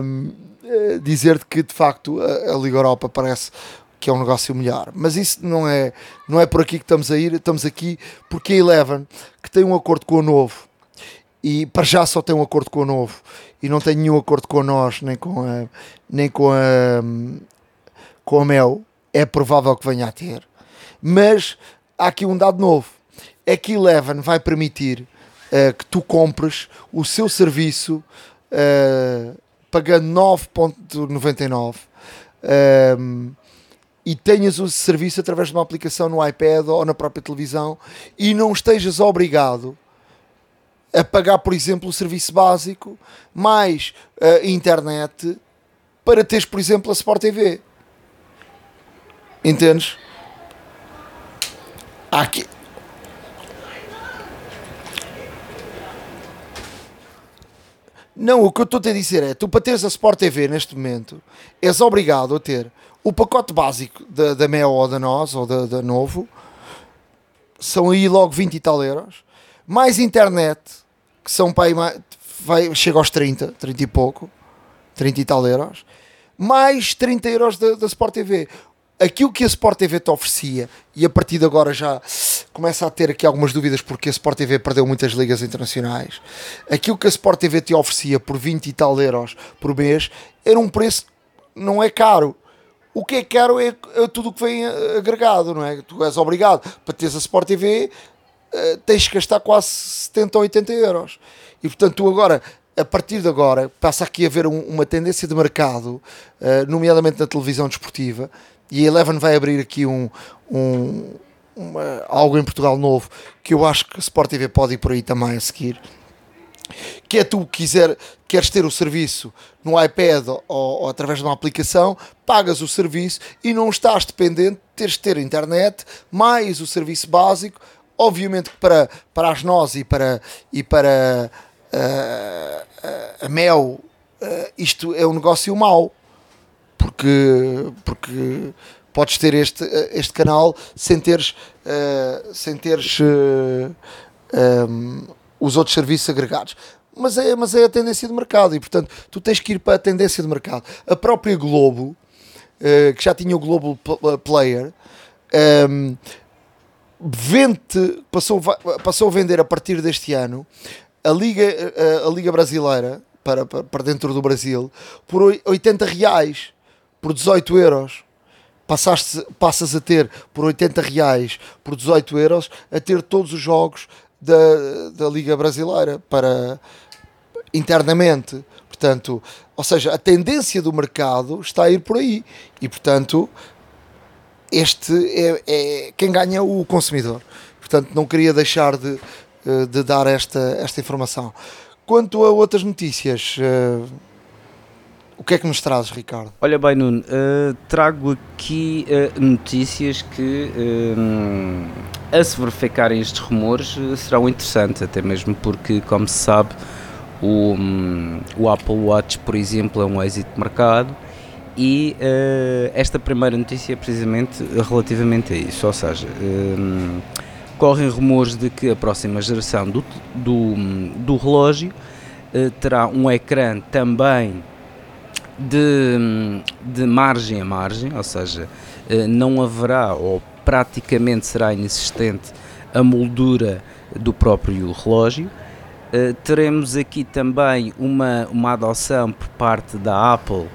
Um, eh, dizer-te que de facto a, a Liga Europa parece que é um negócio melhor. Mas isso não é, não é por aqui que estamos a ir, estamos aqui porque a Eleven, que tem um acordo com o novo, e para já só tem um acordo com o novo e não tem nenhum acordo com nós nem com a, nem com a, com a Mel. É provável que venha a ter. Mas há aqui um dado novo. É que Eleven vai permitir uh, que tu compres o seu serviço uh, pagando 9.99 uh, e tenhas o serviço através de uma aplicação no iPad ou na própria televisão e não estejas obrigado a pagar, por exemplo, o serviço básico, mais a internet, para teres, por exemplo, a Sport TV. Entendes? Há aqui. Não, o que eu estou a dizer é, tu para teres a Sport TV neste momento, és obrigado a ter o pacote básico da, da ou da Nós, ou da, da Novo, são aí logo 20 e tal euros, mais internet, que são para aí, vai, chega aos 30, 30 e pouco, 30 e tal euros, mais 30 euros da, da Sport TV. Aquilo que a Sport TV te oferecia, e a partir de agora já começa a ter aqui algumas dúvidas porque a Sport TV perdeu muitas ligas internacionais. Aquilo que a Sport TV te oferecia por 20 e tal euros por mês era um preço não é caro. O que é caro é, é tudo o que vem agregado, não é? Tu és obrigado para teres a Sport TV uh, tens que gastar quase 70 ou 80 euros. E portanto, tu agora, a partir de agora, passa aqui a haver um, uma tendência de mercado, uh, nomeadamente na televisão desportiva, e a Eleven vai abrir aqui um, um uma, algo em Portugal novo que eu acho que Sport TV pode ir por aí também a seguir. Que é tu quiser, queres ter o serviço no iPad ou, ou, através de uma aplicação, pagas o serviço e não estás dependente de teres de ter internet mais o serviço básico Obviamente que para, para as nós e para, e para uh, a Mel, isto é um negócio mau, porque, porque podes ter este, este canal sem teres, sem teres um, os outros serviços agregados. Mas é, mas é a tendência de mercado e, portanto, tu tens que ir para a tendência de mercado. A própria Globo, uh, que já tinha o Global Player, um, vende, passou, passou a vender a partir deste ano a Liga, a, a Liga Brasileira para, para, para, dentro do Brasil por 80 reais, por 18 euros. Passaste, passas a ter por 80 reais, por 18 euros, a ter todos os jogos da, da Liga Brasileira para internamente. Portanto, ou seja, a tendência do mercado está a ir por aí e, portanto, este é, é quem ganha o consumidor. Portanto, não queria deixar de, eh, de dar esta, esta informação. Quanto a outras notícias, uh, o que é que nos trazes, Ricardo? Olha bem, Nuno, uh, trago aqui uh, notícias que, a se verificarem estes rumores, serão interessantes, até mesmo porque, como se sabe, o, um, o Apple Watch, por exemplo, é um êxito de mercado e esta primeira notícia é precisamente relativamente a isso, ou seja, correm rumores de que a próxima geração do, do, do relógio terá um ecrã também de, de margem a margem, ou seja, eh, não haverá ou praticamente será inexistente a moldura do próprio relógio. Uh, teremos aqui também uma, uma adoção por parte da Apple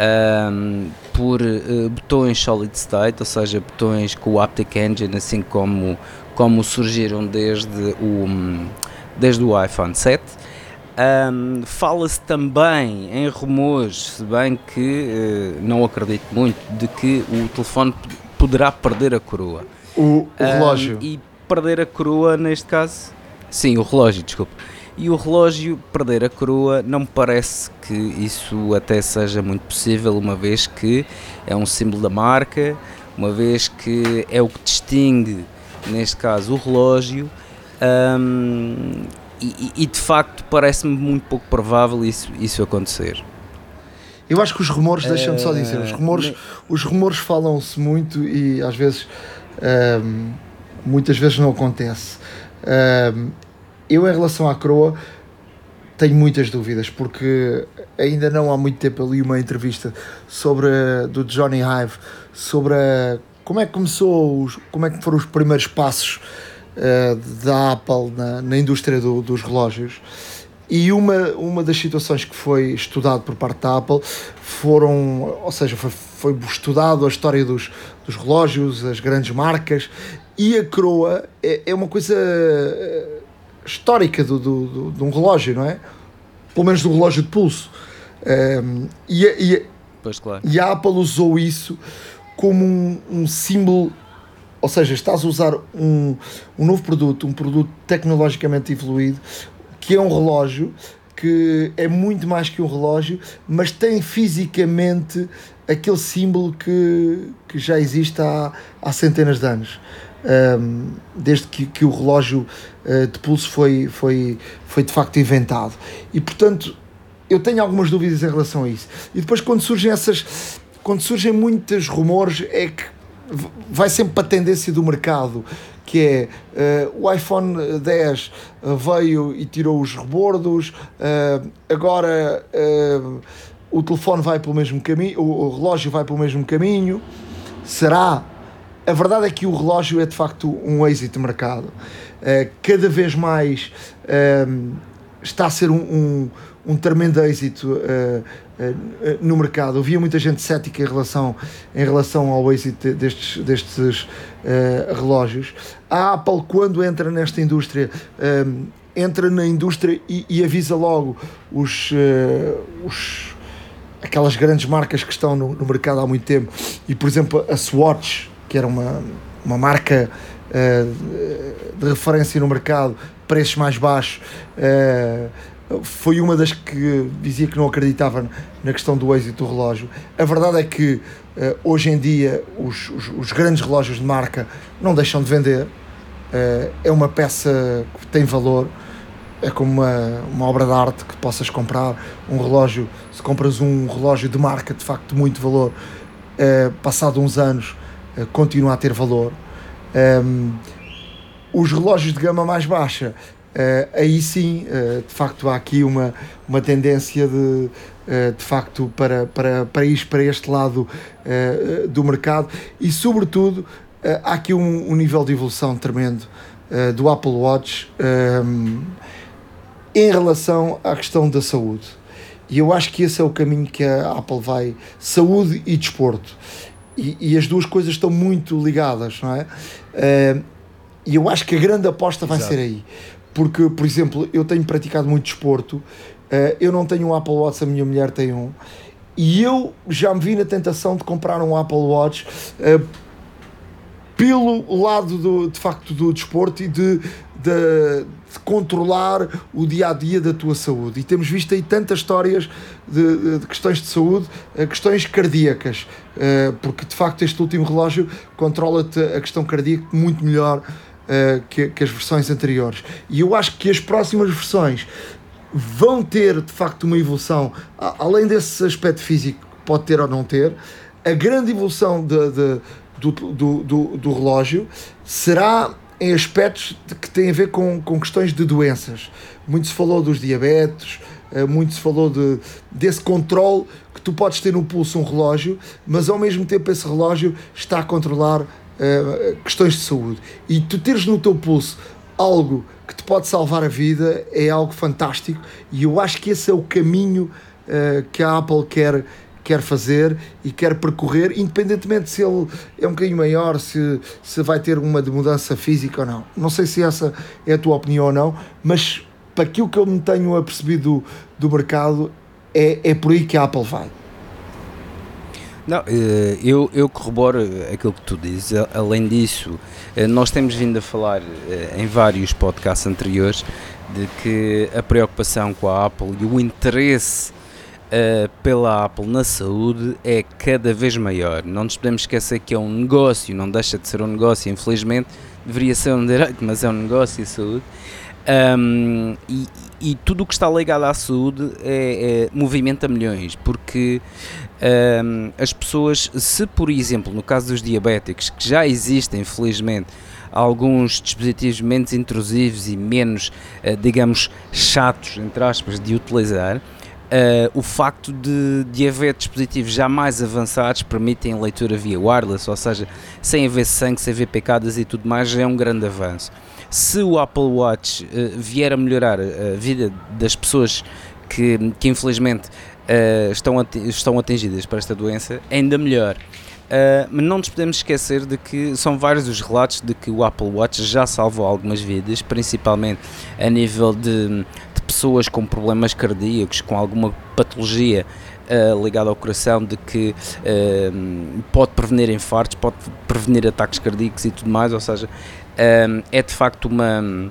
um, por uh, botões solid state, ou seja, botões com o Aptic Engine, assim como, como surgiram desde o, desde o iPhone 7. Um, Fala-se também em rumores, se bem que uh, não acredito muito, de que o telefone poderá perder a coroa. O, o relógio. Um, e perder a coroa, neste caso. Sim, o relógio, desculpe. E o relógio perder a coroa não me parece que isso até seja muito possível, uma vez que é um símbolo da marca, uma vez que é o que distingue, neste caso, o relógio. Um, e, e, de facto parece-me muito pouco provável isso, isso acontecer. Eu acho que os rumores, deixa-me só dizer, os rumores, uh, os rumores falam-se muito e às vezes, uh, muitas vezes não acontece. Uh, eu, em relação à Croa, tenho muitas dúvidas porque ainda não há muito tempo ali uma entrevista sobre do Johnny Hive sobre como é que começou, os, como é que foram os primeiros passos uh, da Apple na, na indústria do, dos relógios. E uma, uma das situações que foi estudado por parte da Apple foram, ou seja, foi, foi estudado a história dos, dos relógios, as grandes marcas, e a coroa é, é uma coisa eh, histórica do, do, do, de um relógio, não é? Pelo menos do relógio de pulso. Um, ehm, e, e, pois claro. e a Apple usou isso como um, um símbolo ou seja, estás a usar um, um novo produto, um produto tecnologicamente evoluído, que é um relógio, que é muito mais que um relógio, mas tem fisicamente aquele símbolo que, que já existe há, há centenas de anos. Um, desde que, que o relógio uh, de pulso foi, foi, foi de facto inventado. E portanto, eu tenho algumas dúvidas em relação a isso. E depois, quando surgem essas. Quando surgem muitos rumores, é que vai sempre para a tendência do mercado, que é uh, o iPhone 10 uh, veio e tirou os rebordos, uh, agora o telefone vai pelo mesmo caminho, o, relógio vai pelo mesmo caminho. Será? A verdade é que o relógio é de facto um êxito de mercado. cada vez mais está a ser um, um, um tremendo êxito eh, no mercado. Havia muita gente cética em relação, em relação ao êxito destes, destes uh, relógios. A Apple, quando entra nesta indústria, um, eh, entra na indústria e, e avisa logo os, uh, os, aquelas grandes marcas que estão no, no, mercado há muito tempo. E, por exemplo, a Swatch, que era uma, uma marca uh, de referência no mercado, preços mais baixos foi uma das que dizia que não acreditava na questão do êxito do relógio. A verdade é que uh, hoje em dia os, os, os, grandes relógios de marca não deixam de vender. Uh, é uma peça que tem valor é como uma, uma obra de arte que possas comprar um relógio, se compras um relógio de marca de facto de muito valor, uh, passado uns anos uh, continua a ter valor. Um, os relógios de gama mais baixa, uh, aí sim, de facto há aqui uma, uma tendência de, de facto para, para, para ir para este lado do mercado e sobretudo há aqui um, um nível de evolução tremendo do Apple Watch. Um, em relação à questão da saúde. E eu acho que esse é o caminho que a Apple vai: saúde e desporto. E, e as duas coisas estão muito ligadas, não é? Uh, e eu acho que a grande aposta vai Exato. ser aí. Porque, por exemplo, eu tenho praticado muito desporto, uh, eu não tenho um Apple Watch, a minha mulher tem um, e eu já me vi na tentação de comprar um Apple Watch. Uh, pelo lado do, de facto do desporto e de, de, de, controlar o dia a dia da tua saúde. E temos visto aí tantas histórias de, de questões de saúde, eh, questões cardíacas, eh, porque de facto este último relógio controla-te a questão cardíaca muito melhor eh, que, as versões anteriores. E eu acho que as próximas versões vão ter de facto uma evolução, além desse aspecto físico que pode ter ou não ter, a grande evolução de, de do, do, do, do relógio será em aspectos que têm a ver com, com questões de doenças. Muito se falou dos diabetes, eh, muito se falou de, desse controle que tu podes ter no pulso um relógio, mas ao mesmo tempo esse relógio está a controlar uh, questões de saúde. E tu teres no teu pulso algo que te pode salvar a vida é algo fantástico e eu acho que esse é o caminho uh, que a Apple quer quer fazer e quer percorrer, independentemente se ele é um bocadinho maior, se, se vai ter uma de mudança física ou não. Não sei se essa é a tua opinião ou não, mas para aquilo que eu me tenho apercebido do, do mercado, é, é por aí que a Apple vai. Não, eh, eu, eu corroboro aquilo que tu dizes. Além disso, eh, nós temos vindo a falar eh, em vários podcasts anteriores de que a preocupação com a Apple e o interesse uh, pela Apple na saúde é cada vez maior. Não nos podemos esquecer que é um negócio, não deixa de ser um negócio, infelizmente, deveria ser um direito, mas é um negócio e saúde. Um, e, e, tudo o que está ligado à saúde é, é movimenta milhões, porque um, as pessoas, se por exemplo, no caso dos diabéticos, que já existem, infelizmente, alguns dispositivos menos intrusivos e menos, uh, digamos, chatos, entre aspas, de utilizar, Uh, o facto de, de haver dispositivos já mais avançados permitem leitura via wireless, ou seja, sem haver sangue, sem haver pecadas e tudo mais, é um grande avanço. Se o Apple Watch uh, vier a melhorar a vida das pessoas que, que infelizmente uh, estão, estão atingidas por esta doença, ainda melhor. Mas não nos podemos esquecer de que são vários os relatos de que o Apple Watch já salvou algumas vidas, principalmente a nível de pessoas com problemas cardíacos, com alguma patologia uh, ligada ao coração, de que uh, pode prevenir infartos, pode prevenir ataques cardíacos e tudo mais, ou seja, uh, é de facto uma.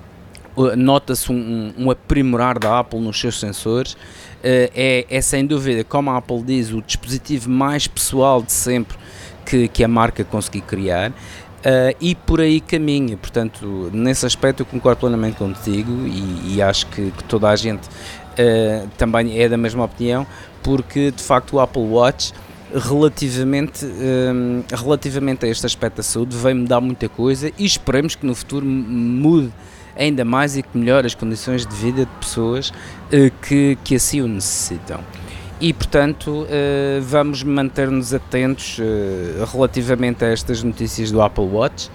Nota-se um, um, aprimorar da Apple nos seus sensores. É, é sem dúvida, como a Apple diz, o dispositivo mais pessoal de sempre que, que a marca conseguiu criar. Uh, e por aí caminha. Portanto, nesse aspecto eu concordo plenamente contigo e, e acho que, que, toda a gente uh, também é da mesma opinião, porque de facto o Apple Watch relativamente, um, ah, relativamente a este aspecto da saúde vai mudar muita coisa e esperemos que no futuro mude ainda mais e que melhore as condições de vida de pessoas uh, que, que assim o necessitam e portanto uh, vamos manter-nos atentos uh, relativamente a estas notícias do Apple Watch.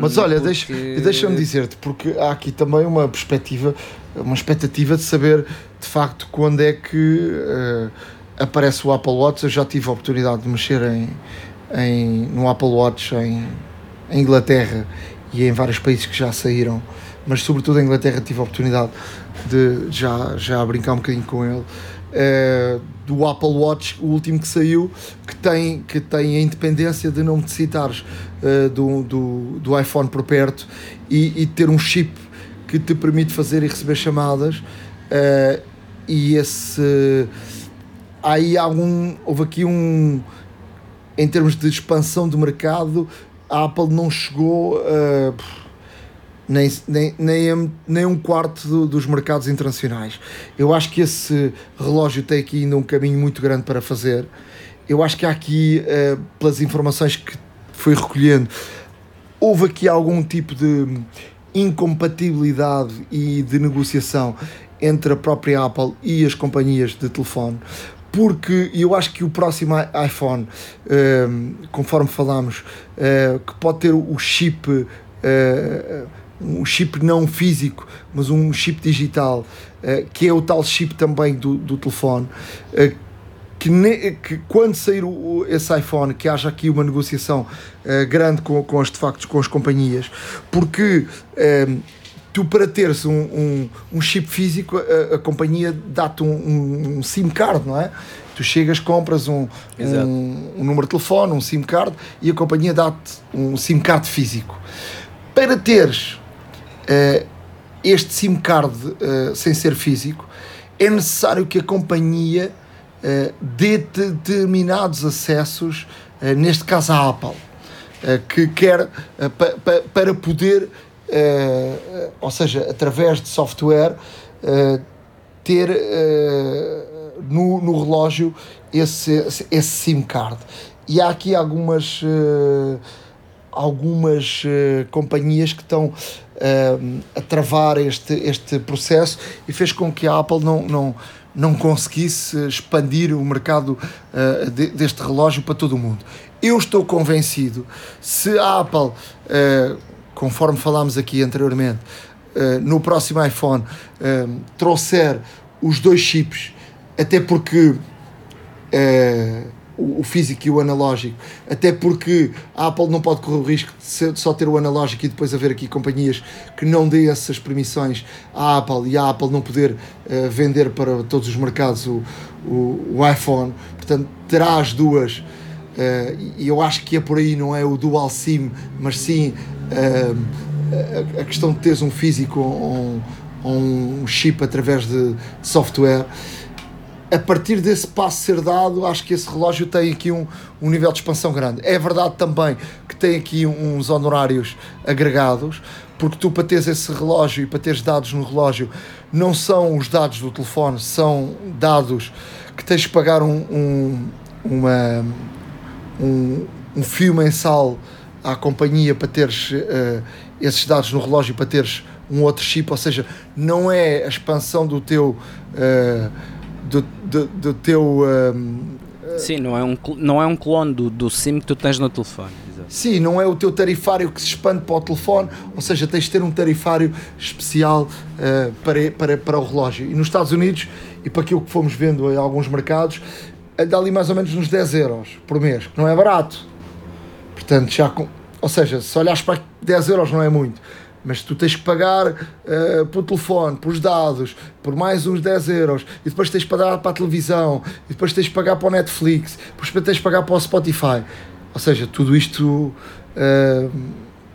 Mas olha, porque... deixa-me deixa dizer-te, porque há aqui também uma perspectiva, uma expectativa de saber de facto quando é que uh, aparece o Apple Watch. Eu já tive a oportunidade de mexer em, em, no Apple Watch em, em Inglaterra e em vários países que já saíram, mas sobretudo em Inglaterra tive a oportunidade de já, já brincar um bocadinho com ele uh, do Apple Watch, o último que saiu, que tem, que tem a independência de não necessitares uh, do, do, do iPhone por perto e, e, ter um chip que te permite fazer e receber chamadas. Uh, e esse. Aí há houve aqui um. Em termos de expansão do mercado, a Apple não chegou. Uh, nem, nem, nem, nem um quarto do, dos mercados internacionais. Eu acho que esse relógio tem aqui ainda um caminho muito grande para fazer. Eu acho que há aqui, uh, pelas informações que fui recolhendo, houve aqui algum tipo de incompatibilidade e de negociação entre a própria Apple e as companhias de telefone, porque eu acho que o próximo iPhone, uh, conforme falámos, uh, que pode ter o chip, uh, um chip não físico, mas um chip digital, que é o tal chip também do, do telefone, que, ne, que, quando sair o, esse iPhone, que haja aqui uma negociação grande com, com, as, de facto, com as companhias, porque tu para teres um, um, um chip físico, a, a companhia dá-te um, um, SIM card, não é? Tu chegas, compras um, um, número de telefone, um SIM card e a companhia dá-te um SIM card físico. Para teres uh, este SIM card uh, sem ser físico, é necessário que a companhia uh, dê determinados acessos, neste caso a Apple, que quer pa, pa, para poder uh, ou seja, através de software, uh, ter uh, no, no relógio esse, esse SIM card. E há aqui algumas, algumas companhias que estão a travar este, este processo e fez com que a Apple não, não, não conseguisse expandir o mercado uh, de, deste relógio para todo o mundo. Eu estou convencido, se a Apple uh, conforme falámos aqui anteriormente, uh, no próximo iPhone trouxer os dois chips, até porque o, físico e o analógico, até porque a Apple não pode correr o risco de só ter o analógico e depois haver aqui companhias que não dêem essas permissões à Apple e a Apple não poder vender para todos os mercados o, o, o iPhone, portanto terá as duas. E eu acho que é por aí, não é o dual SIM, mas sim uh, a questão de teres um físico ou um, um, chip através de, de, software, a partir desse passo ser dado, acho que esse relógio tem aqui um, um nível de expansão grande. É verdade também que tem aqui uns honorários agregados, porque tu para teres esse relógio e para teres dados no relógio, não são os dados do telefone, são dados que tens de pagar um, um, uma, um, um fio mensal à companhia para teres uh, esses dados no relógio para teres um outro chip, ou seja, não é a expansão do teu uh, do, do, do, teu uh, Sim, não é um, não é um clone do, do SIM que tu tens no telefone. Exato. Sim, não é o teu tarifário que se expande para o telefone, ou seja, tens de ter um tarifário especial uh, para, para, para o relógio. E nos Estados Unidos, e para aquilo que fomos vendo em alguns mercados, dá ali mais ou menos uns 10 euros por mês, que não é barato Portanto, já com, ou seja, se olhares para 10 euros não é muito, mas tu tens que pagar uh, pelo telefone, pelos dados, por mais uns 10 euros, e depois tens que pagar para a televisão, e depois tens que pagar para o Netflix, depois tens que pagar para o Spotify. Ou seja, tudo isto uh,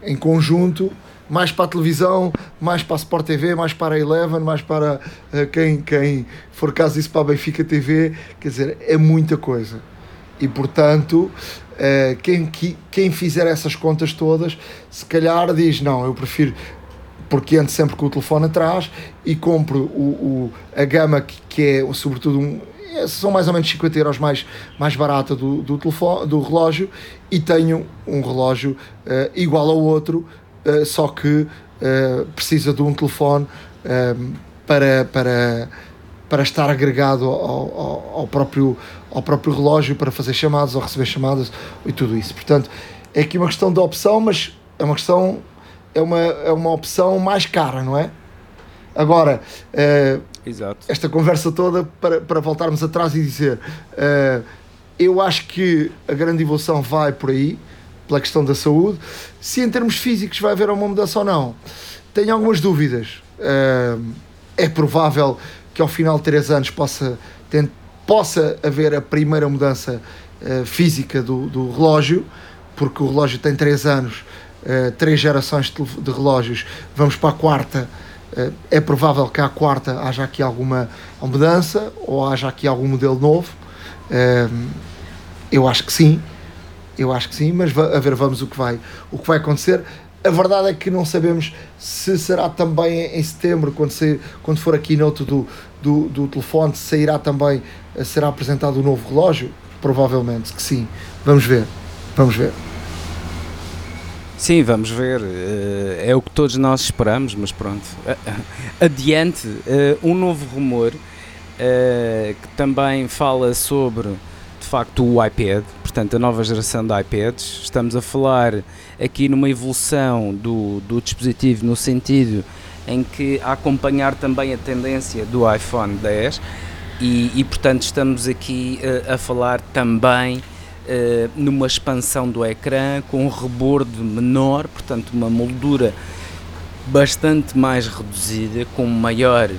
em conjunto, mais para a televisão, mais para a Sport TV, mais para a Eleven, mais para uh, quem, quem for caso isso para a Benfica TV, quer dizer, é muita coisa. E portanto, Uh, quem, quem fizer essas contas todas, se calhar diz: Não, eu prefiro, porque ando sempre com o telefone atrás e compro o, o a gama que, que é, sobretudo, um, é, são mais ou menos 50 euros mais, mais barata do, do, telefone, do relógio e tenho um relógio uh, igual ao outro, uh, só que precisa de um telefone para. para para estar agregado ao, ao, ao, próprio, ao próprio relógio para fazer chamadas ou receber chamadas e tudo isso. Portanto, é aqui uma questão de opção, mas é uma questão, é uma, é uma opção mais cara, não é? Agora, uh, esta conversa toda para, para voltarmos atrás e dizer, uh, eu acho que a grande evolução vai por aí, pela questão da saúde. Se em termos físicos vai haver uma mudança ou não, tenho algumas dúvidas. Uh, é provável que ao final de três anos possa, tem, possa haver a primeira mudança uh, física do, do relógio, porque o relógio tem três anos, uh, três gerações de, de, relógios, vamos para a quarta, uh, é provável que à quarta haja aqui alguma mudança ou haja aqui algum modelo novo. eu acho que sim, eu acho que sim, mas a ver, vamos o que vai, o que vai acontecer. a verdade é que não sabemos se será também em setembro, quando, sair, quando for a keynote do, do, do telefone, sairá também, será apresentado o um novo relógio? Provavelmente que sim. Vamos ver. Vamos ver. Sim, vamos ver. É o que todos nós esperamos, mas pronto. Adiante, um novo rumor que também fala sobre de facto o iPad, portanto a nova geração de iPads. Estamos a falar aqui numa evolução do, do dispositivo no sentido em que a acompanhar também a tendência do iPhone 10 e, e portanto estamos aqui uh, a falar também uh, numa expansão do ecrã com um rebordo menor, portanto uma moldura bastante mais reduzida, com maior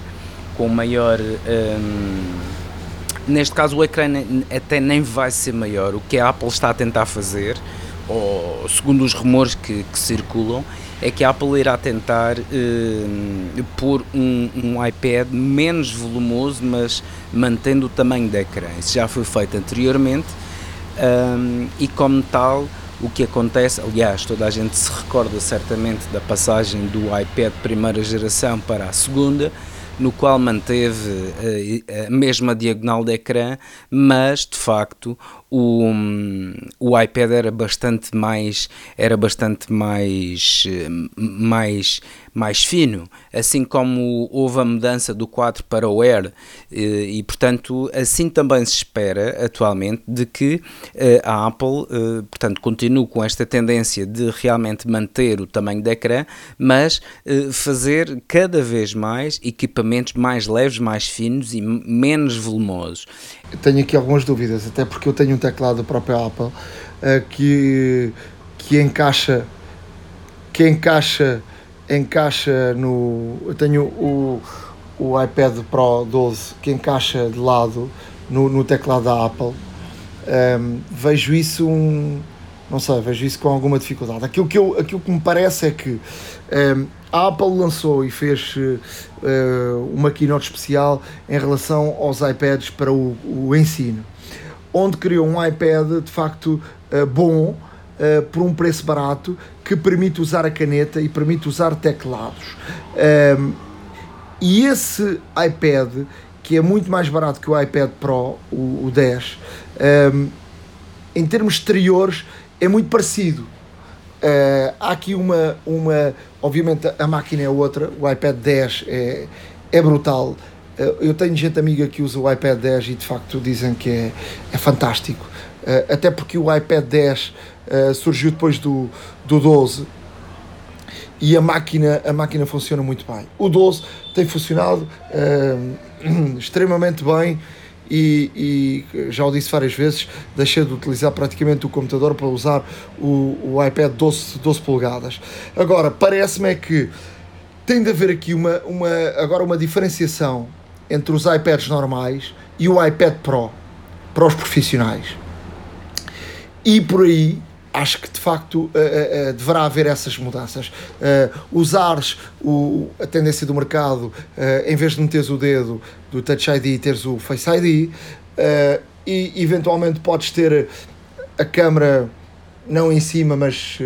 com maior um, neste caso o ecrã até nem vai ser maior. O que a Apple está a tentar fazer, ou segundo os rumores que, que circulam, é que a Apple irá tentar eh, pôr um, um, iPad menos volumoso, mas mantendo o tamanho da ecrã. Isso já foi feito anteriormente um, e, como tal, o que acontece, aliás, toda a gente se recorda certamente da passagem do iPad primeira geração para a segunda no qual manteve eh, a mesma diagonal de ecrã, mas de facto o, o iPad era bastante mais era bastante mais mais mais fino assim como houve a mudança do 4 para o Air. E, e portanto assim também se espera atualmente de que eh, a Apple eh, portanto continue com esta tendência de realmente manter o tamanho da ecrã mas eh, fazer cada vez mais equipamentos mais leves mais finos e menos volumosos. Tenho aqui algumas dúvidas até porque eu tenho um teclado do próprio Apple uh, que, que encaixa que encaixa encaixa no eu tenho o, o iPad Pro 12 que encaixa de lado no, no teclado da Apple um, ehm, vejo isso um, não sei, vejo isso com alguma dificuldade. Aquilo que, eu, aquilo que me parece é que um, ehm, a Apple lançou e fez uh, uma keynote especial em relação aos iPads para o, o ensino onde criou um iPad de facto uh, bom uh, por um preço barato que permite usar a caneta e permite usar teclados. Ehm, e esse iPad, que é muito mais barato que o iPad Pro, o, o 10, um, ehm, em termos exteriores é muito parecido. Uh, há aqui uma, uma. Obviamente a máquina é outra, o iPad 10 é, é brutal eh, eu tenho gente amiga que usa o iPad 10 e de facto dizem que é, é fantástico. Eh, até porque o iPad 10 eh, surgiu depois do, do 12 e a máquina, a máquina funciona muito bem. O 12 tem funcionado uh, extremamente bem e, e, já o disse várias vezes, deixei de utilizar praticamente o computador para usar o, o iPad 12, 12 polegadas. Agora, parece-me é que tem de haver aqui uma, uma, agora uma diferenciação entre os iPads normais e o iPad Pro para os profissionais. E por aí acho que de facto uh, uh, deverá haver essas mudanças. Uh, usares o, a tendência do mercado, em vez de meteres o dedo do Touch ID, teres o Face ID, e eventualmente podes ter a câmera não em cima, mas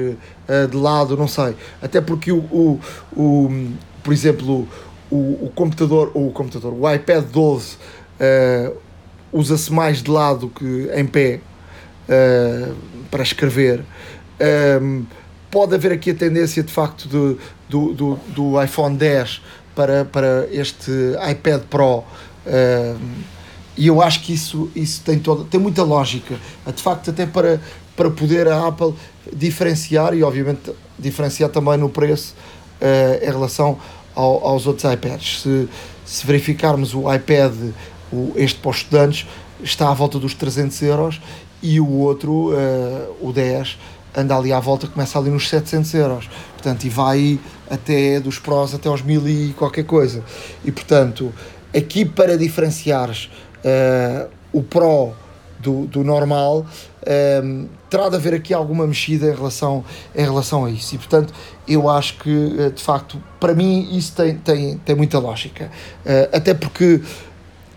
de lado, não sei. Até porque o, o, o por exemplo, o, o computador, o computador, o iPad 12 uh, usa-se mais de lado que em pé uh, para escrever. Um, ehm, pode haver aqui a tendência de facto de, do, do, do iPhone 10 para, para este iPad Pro. Uh, e eu acho que isso, isso tem, toda, tem muita lógica. De facto, até para, para poder a Apple diferenciar e, obviamente, diferenciar também no preço uh, em relação ao, aos outros iPads. Se, se verificarmos o iPad, o, este para os estudantes, está à volta dos 300 euros e o outro, uh, o 10, anda ali à volta, começa ali nos 700 euros. Portanto, e vai até dos Pros até aos 1000 e qualquer coisa. E portanto, aqui para diferenciares uh, o Pro do, do normal, um, terá de haver aqui alguma mexida em relação, em relação a isso. E, portanto, eu acho que, eh, de facto, para mim, isso tem, tem, tem muita lógica. Uh, até porque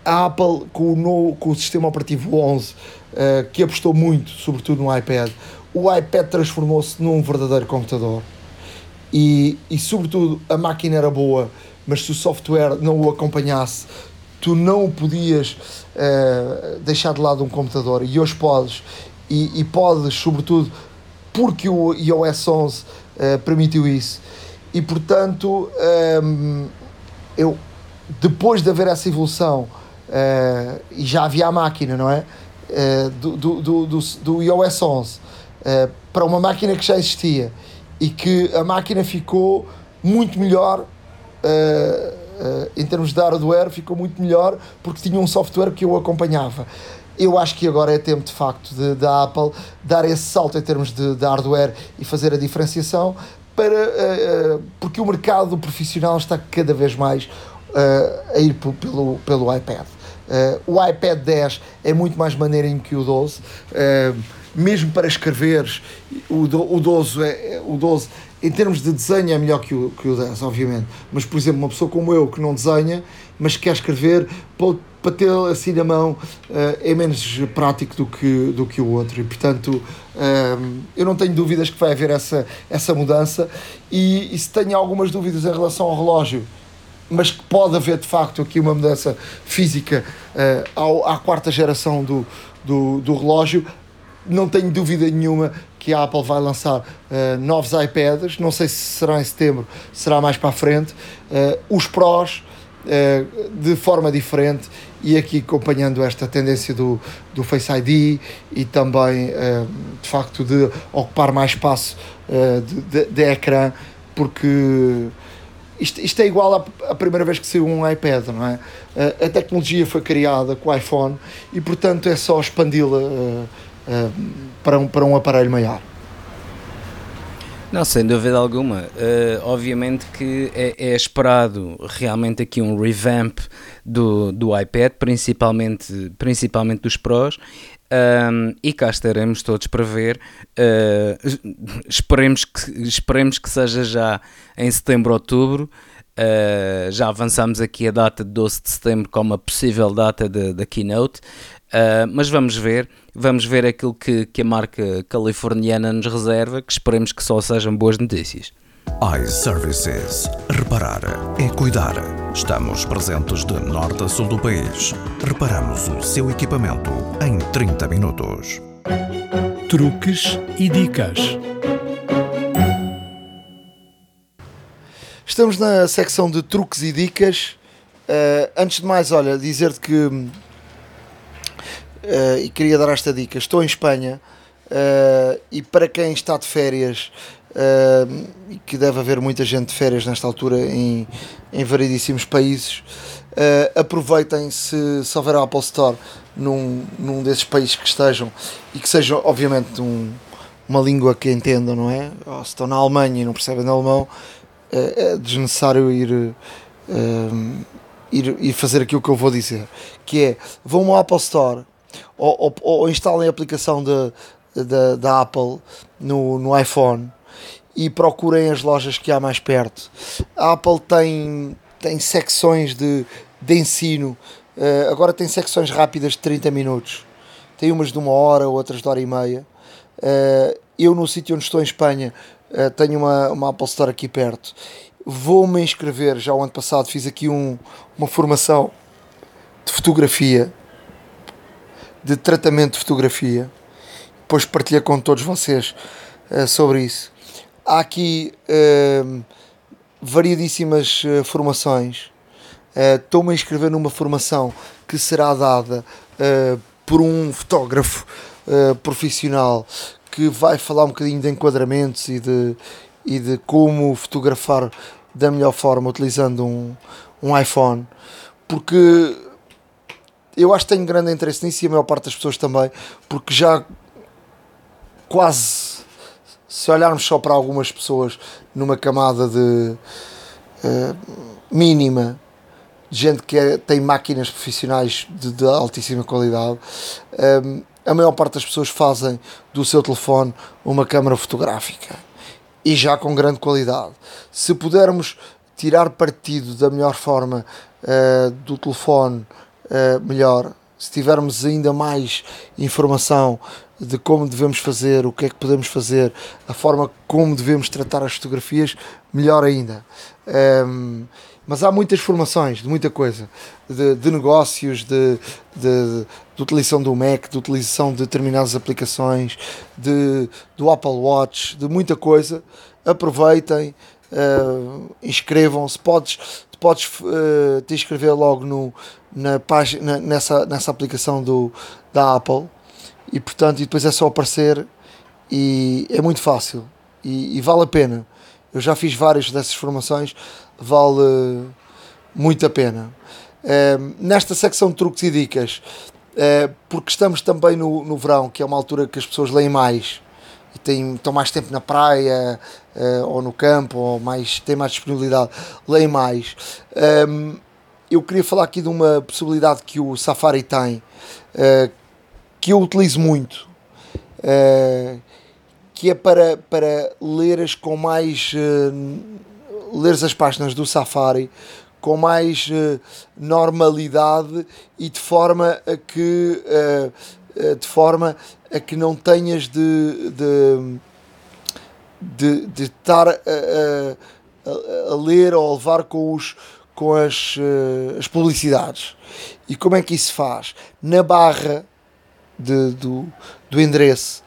a Apple, com o, no, com o sistema operativo 11, uh, eh, que apostou muito, sobretudo no iPad, o iPad transformou-se num verdadeiro computador. e, e sobretudo a máquina era boa, mas se o software não o acompanhasse, tu não podias uh, deixar de lado um computador. E hoje podes. E, e podes sobretudo porque o iOS 11 uh, permitiu isso. E portanto um, eu depois de haver essa evolução uh, e já havia a máquina não é? Uh, do, do, do, do, do iOS 11 para uma máquina que já existia e que a máquina ficou muito melhor em termos de hardware ficou muito melhor porque tinha um software que eu acompanhava eu acho que agora é tempo de facto da Apple dar esse salto em termos de, de, hardware e fazer a diferenciação para, uh, uh, porque o mercado profissional está cada vez mais a ir pelo, pelo iPad. o iPad 10 é muito mais maneirinho que o 12, mesmo para escreveres, o, o, 12 é, o 12 em termos de desenho é melhor que o, que o 10, obviamente, mas por exemplo, uma pessoa como eu que não desenha, mas quer escrever, para ter assim na mão uh, é menos prático do que, do que o outro. E portanto uh, eu não tenho dúvidas que vai haver essa, essa mudança. E, e se tenho algumas dúvidas em relação ao relógio mas que pode haver de facto aqui uma mudança física uh, ao, à quarta geração do, do, do relógio não tenho dúvida nenhuma que a Apple vai lançar uh, novos iPads, não sei se será em setembro, será mais para a frente, uh, os Pros uh, de forma diferente e aqui acompanhando esta tendência do, do Face ID e também de facto de ocupar mais espaço de, de, de, ecrã porque isto, isto é igual à, à, primeira vez que saiu um iPad, não é? A tecnologia foi criada com o iPhone e portanto é só expandi-la para, um, para um aparelho maior. Não, sem dúvida alguma. Uh, obviamente que é, é, esperado realmente aqui um revamp do, do iPad, principalmente, principalmente dos Pros. Um, e cá estaremos todos para ver. Uh, esperemos, que, esperemos que seja já em setembro, outubro. Uh, já avançamos aqui a data de 12 de setembro como a possível data da keynote. Uh, mas vamos ver, vamos ver aquilo que, que a marca californiana nos reserva, que esperemos que só sejam boas notícias. iServices. Reparar é cuidar. Estamos presentes de norte a sul do país. Reparamos o seu equipamento em 30 minutos. Truques e dicas. Estamos na secção de truques e dicas. Uh, antes de mais, olha, dizer-te que uh, e queria dar esta dica. Estou em Espanha uh, e para quem está de férias, uh, e que deve haver muita gente de férias nesta altura em, em variedíssimos países, aproveitem se, se houver a Apple Store num, num desses países que estejam e que sejam, obviamente, um, uma língua que entendam, não é? Ou se estão na Alemanha e não percebem alemão, é desnecessário ir. Ir, ir, fazer aquilo que eu vou dizer, que é vão ao Apple Store, ou, ou, ou instalem a aplicação da Apple no, no iPhone e procurem as lojas que há mais perto. A Apple tem, tem secções de, de ensino, uh, agora tem secções rápidas de 30 minutos, tem umas de uma hora, outras de hora e meia. Uh, eu, no sítio onde estou em Espanha, uh, tenho uma, uma Apple Store aqui perto. Vou-me inscrever, já o ano passado fiz aqui um, uma formação de fotografia de tratamento de fotografia. Depois partilhei com todos vocês uh, sobre isso. Há aqui uh, variedíssimas uh, formações. Estou-me a inscrever numa formação que será dada por um fotógrafo profissional que vai falar um bocadinho de enquadramentos e de, e de como fotografar da melhor forma utilizando um, um iPhone. Porque eu acho que tenho grande interesse nisso e a maior parte das pessoas também, porque já quase, se olharmos só para algumas pessoas numa camada de uh, mínima de gente que é, tem máquinas profissionais de, de altíssima qualidade, um, eh, a maior parte das pessoas fazem do seu telefone uma câmara fotográfica e já com grande qualidade. Se pudermos tirar partido da melhor forma uh, do telefone uh, melhor. Se tivermos ainda mais informação de como devemos fazer, o que é que podemos fazer, a forma como devemos tratar as fotografias, melhor ainda. Um, mas há muitas formações de muita coisa, de, de negócios, de, de, de, utilização do Mac, de utilização de determinadas aplicações, de, do Apple Watch, de muita coisa. Aproveitem, uh, inscrevam-se. Podes, podes uh, te inscrever logo no, na página, nessa, nessa aplicação do, da Apple e portanto e depois é só aparecer e é muito fácil e, e vale a pena. Eu já fiz várias dessas formações, vale muito a pena. Uh, nesta secção de truques e dicas, uh, porque estamos também no, no verão, que é uma altura que as pessoas leem mais e têm, estão mais tempo na praia uh, ou no campo, ou mais, têm mais disponibilidade, leem mais. Um, eu queria falar aqui de uma possibilidade que o Safari tem, que eu utilizo muito, uh, que é para, para leres com mais. Uh, leres as páginas do Safari com mais uh, normalidade e de forma a que. de forma a que não tenhas de, de, de, de estar a, a, a, ler ou a levar com, os, com as, as publicidades. E como é que isso faz? Na barra de, do, do endereço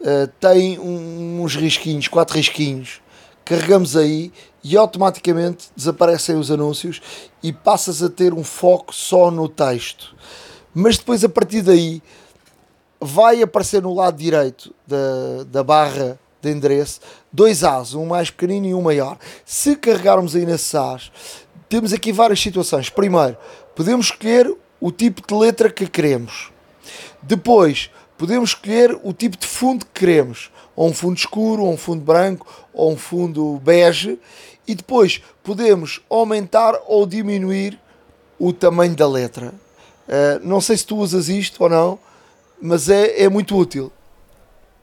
uh, tem uns risquinhos, quatro risquinhos. Carregamos aí e automaticamente desaparecem os anúncios e passas a ter um foco só no texto. Mas depois, a partir daí, vai aparecer no lado direito da, da barra de endereço dois As, um mais pequenino e um maior. Se carregarmos aí nesses As, temos aqui várias situações. Primeiro, podemos escolher o tipo de letra que queremos. Depois, podemos escolher o tipo de fundo que queremos, ou um fundo escuro, ou um fundo branco, ou um fundo bege, e depois podemos aumentar ou diminuir o tamanho da letra. Uh, não sei se tu usas isto ou não, mas é, é muito útil.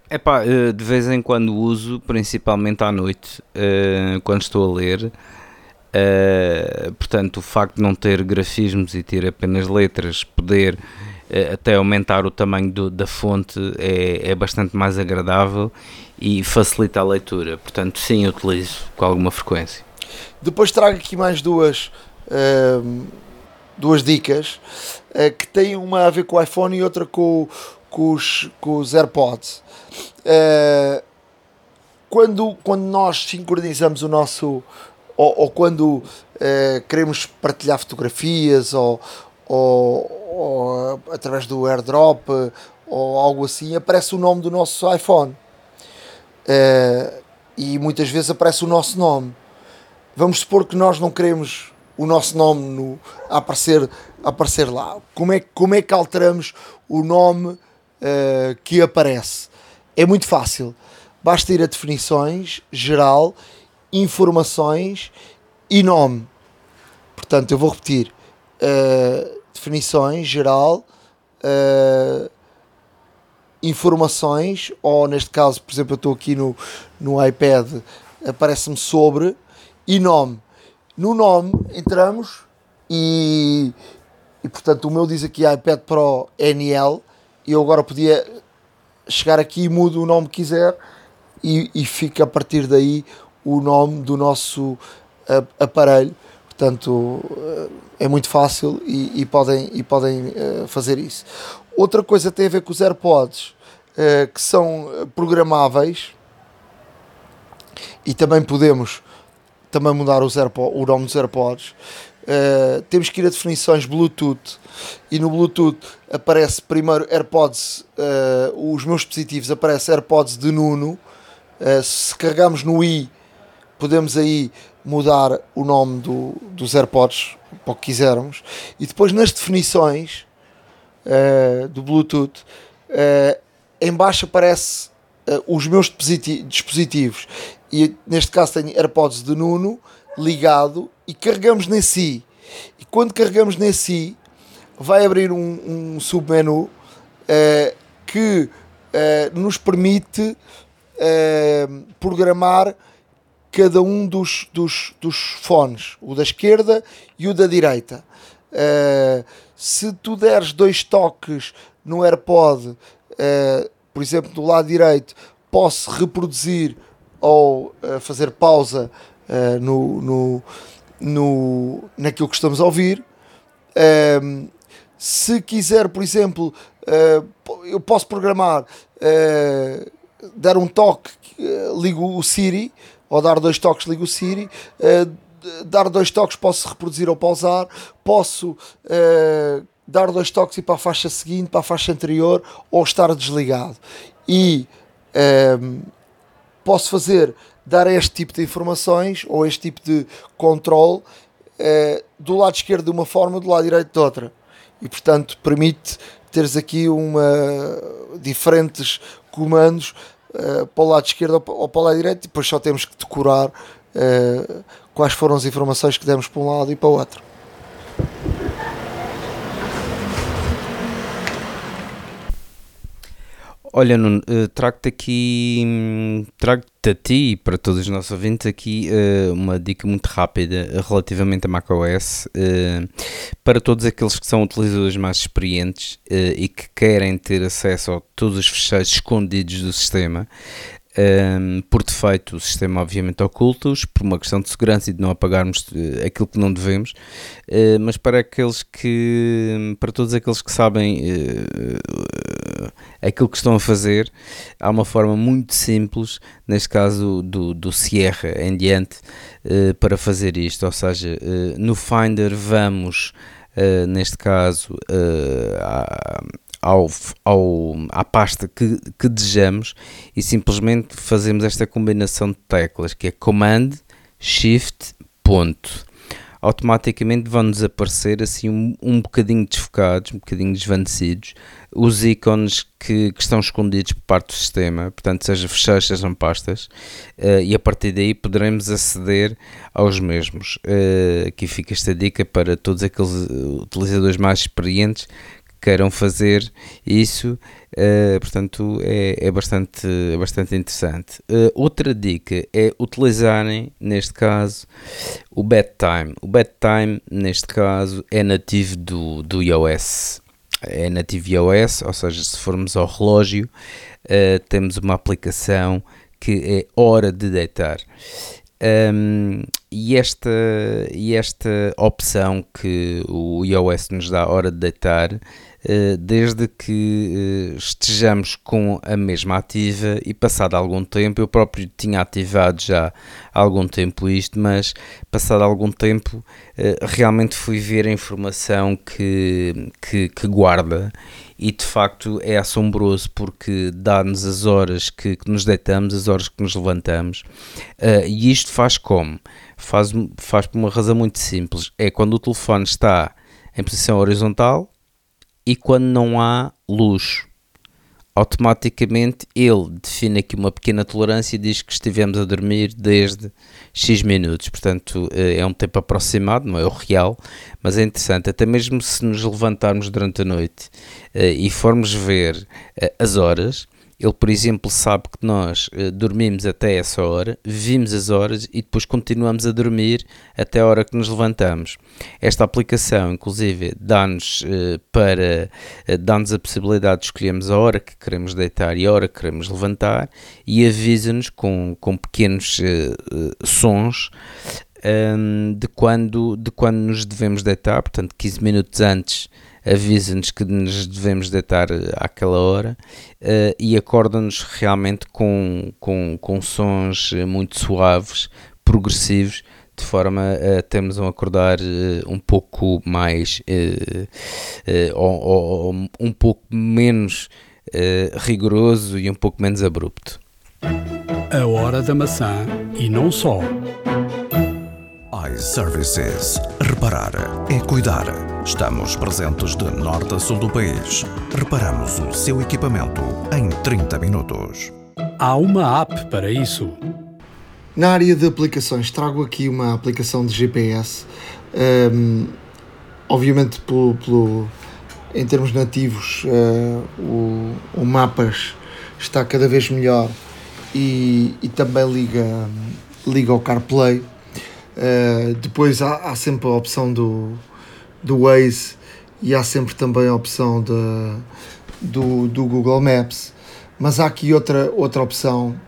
É pá, eh, de vez em quando uso, principalmente à noite, eh, quando estou a ler. portanto, o facto de não ter grafismos e ter apenas letras, poder eh, até aumentar o tamanho do, da fonte é, é bastante mais agradável e facilita a leitura. Portanto, sim, utilizo com alguma frequência. Depois trago aqui mais duas, duas dicas que têm uma a ver com o iPhone e outra com, com, os, com os AirPods. Uh, quando, quando nós sincronizamos o nosso. ou, ou quando queremos partilhar fotografias ou, ou, ou através do airdrop ou algo assim, aparece o nome do nosso iPhone. Uh, e muitas vezes aparece o nosso nome. Vamos supor que nós não queremos o nosso nome no, a, aparecer, a aparecer lá. Como é, como é que alteramos o nome uh, que aparece? É muito fácil. Basta ir a definições, geral, informações e nome. Portanto, eu vou repetir. Uh, definições geral, uh, informações, ou neste caso, por exemplo, eu estou aqui no, no iPad, aparece-me sobre e nome. No nome entramos e, e portanto o meu diz aqui iPad Pro NL e eu agora podia chegar aqui e mudo o nome que quiser e, e fica a partir daí o nome do nosso aparelho Portanto, eh, é muito fácil e, e podem, e podem eh, fazer isso. Outra coisa tem a ver com os AirPods, eh, que são programáveis e também podemos também mudar os AirPods, o nome dos AirPods. Uh, temos que ir a definições Bluetooth. E no Bluetooth aparece primeiro AirPods, uh, os meus dispositivos aparece AirPods de Nuno. Uh, se carregamos no i, podemos aí mudar o nome do, dos AirPods para o que quisermos. E depois nas definições do Bluetooth uh, em baixo aparece os meus dispositivos. E neste caso tenho AirPods de Nuno ligado e carregamos nesse i e quando carregamos nesse i vai abrir um, um submenu uh, que nos permite programar cada um dos, dos, dos fones, o da esquerda e o da direita. Uh, se tu deres dois toques no AirPod uh, por exemplo, do lado direito, posso reproduzir ou uh, fazer pausa uh, no, no, no, naquilo que estamos a ouvir. Um, se quiser, por exemplo, uh, eu posso programar, dar um toque, ligo o Siri, ou dar dois toques, ligo o Siri dar dois toques posso reproduzir ou pausar, posso uh, dar dois toques e para a faixa seguinte, para a faixa anterior, ou estar desligado. E um, posso fazer, dar este tipo de informações ou este tipo de controle uh, do lado esquerdo de uma forma, do lado direito de outra. E portanto permite teres aqui uma diferentes comandos uh, para o lado esquerdo ou para o lado direito e depois só temos que decorar uh, quais foram as informações que demos para um lado e para o outro. Olha, Nuno, uh, trago-te aqui, hum, trago-te a ti e para todos os nossos ouvintes aqui uh, uma dica muito rápida relativamente a macOS uh, para todos aqueles que são utilizadores mais experientes e que querem ter acesso a todos os fecheiros escondidos do sistema. Um, por defeito, o sistema obviamente oculta-os, por uma questão de segurança e de não apagarmos aquilo que não devemos, uh, mas para aqueles que, para todos aqueles que sabem uh, aquilo que estão a fazer, há uma forma muito simples, neste caso do, do Sierra em diante, para fazer isto, ou seja, no Finder vamos, neste caso, a ao, ao, à pasta que, que desejamos e simplesmente fazemos esta combinação de teclas que é Command, Shift, ponto. Automaticamente vão nos aparecer assim um, um bocadinho desfocados, um bocadinho desvanecidos, os ícones que, que, estão escondidos por parte do sistema, portanto, seja fecheiros, sejam pastas, uh, e a partir daí poderemos aceder aos mesmos. Uh, aqui fica esta dica para todos aqueles utilizadores mais experientes queiram fazer isso, uh, portanto é, é, bastante, é bastante interessante. Uh, outra dica é utilizarem, neste caso, o bedtime. O bedtime, neste caso, é nativo do, do iOS. É nativo iOS, ou seja, se formos ao relógio, uh, temos uma aplicação que é hora de deitar. Um, e, esta, e esta opção que o iOS nos dá hora de deitar, desde que uh, estejamos com a mesma ativa e passado algum tempo, eu próprio tinha ativado já há algum tempo isto, mas passado algum tempo uh, realmente fui ver a informação que, que, que guarda. E de facto é assombroso porque dá-nos as horas que, que, nos deitamos, as horas que nos levantamos, e isto faz como? Faz, faz por uma razão muito simples: é quando o telefone está em posição horizontal e quando não há luz automaticamente ele define aqui uma pequena tolerância e diz que estivemos a dormir desde X minutos. Portanto, eh, é um tempo aproximado, não é o real, mas é interessante. Até mesmo se nos levantarmos durante a noite eh, e formos ver eh, as horas, ele, por exemplo, sabe que nós uh, dormimos até essa hora, vimos as horas e depois continuamos a dormir até a hora que nos levantamos. Esta aplicação, inclusive, dá-nos uh, para uh, dá-nos a possibilidade de escolhermos a hora que queremos deitar e a hora que queremos levantar e avisa-nos com, com pequenos sons ehm, de, quando, de quando nos devemos deitar, portanto, 15 minutos antes avisa-nos que nos devemos deitar eh, àquela hora uh, e acorda-nos realmente com, com, com sons eh, muito suaves, progressivos, de forma a termos um acordar uh, um pouco mais uh, ou, ou, um pouco menos rigoroso e um pouco menos abrupto. A hora da maçã e não só iServices. Reparar é cuidar. Estamos presentes de norte a sul do país. Reparamos o seu equipamento em 30 minutos. Há uma app para isso. Na área de aplicações, trago aqui uma aplicação de GPS. Um, obviamente, pelo, pelo, em termos nativos, uh, o, o Mapas está cada vez melhor e, e também liga, liga ao CarPlay Uh, depois há, há, sempre a opção do, do Waze e há sempre também a opção de, do, do Google Maps. mas há aqui outra, outra opção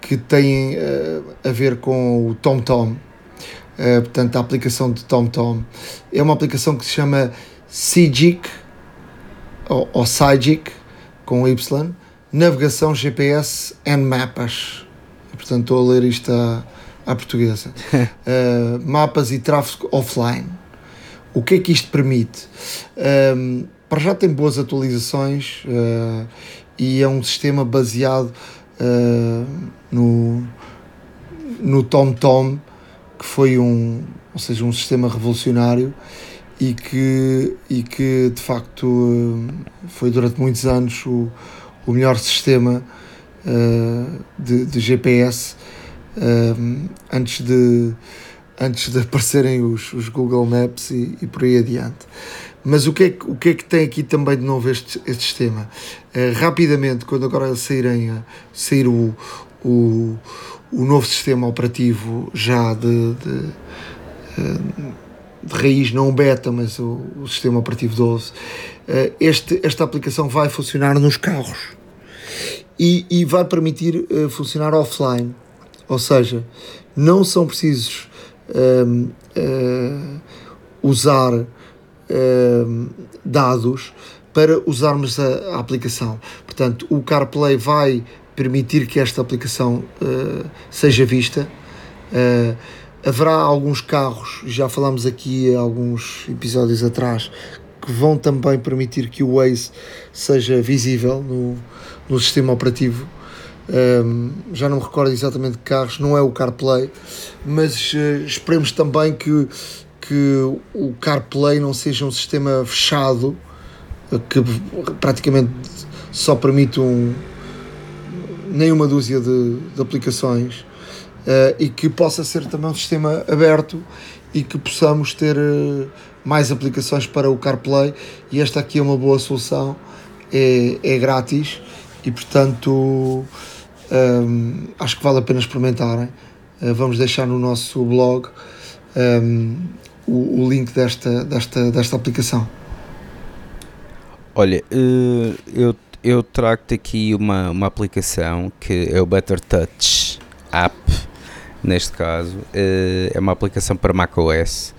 que tem uh, a ver com o TomTom, uh, portanto a aplicação de TomTom. É uma aplicação que se chama Sigic, ou, ou Sigic, com Y, Navegação GPS and Mapas. Portanto estou a ler isto à, à portuguesa. uh, mapas e tráfego offline. O que é que isto permite? Um, para já tem boas atualizações uh, e é um sistema baseado uh, no, no TomTom, que foi um, ou seja, um sistema revolucionário e que, e que de facto uh, foi durante muitos anos o, o melhor sistema de, de, GPS antes de antes de aparecerem os, os Google Maps e, e por aí adiante. Mas o que, é que, o que é que tem aqui também de novo este, este sistema? Uh, rapidamente, quando agora saírem, uh, sair o, o, o novo sistema operativo já de, de, uh, de raiz, não beta, mas o, o sistema operativo 12, este, esta aplicação vai funcionar nos carros e, e vai permitir funcionar offline. Ou seja, não são precisos usar Ehm, dados para usarmos a, a, aplicação. Portanto, o CarPlay vai permitir que esta aplicação uh, seja vista. Uh, haverá alguns carros, já falámos aqui alguns episódios atrás, que vão também permitir que o Waze seja visível no, no sistema operativo. Um, já não me recordo exatamente de carros, não é o CarPlay, mas uh, esperemos também que que o CarPlay não seja um sistema fechado que praticamente só permite um, nem uma dúzia de, de aplicações uh, e que possa ser também um sistema aberto e que possamos ter uh, mais aplicações para o CarPlay. E esta aqui é uma boa solução, é, é grátis e portanto um, eh, acho que vale a pena experimentarem. Uh, vamos deixar no nosso blog um, o, o link desta, desta, desta aplicação? Olha, eh, eu, eu trago-te aqui uma, uma aplicação que é o Better Touch App, neste caso, eh, é uma aplicação para macOS.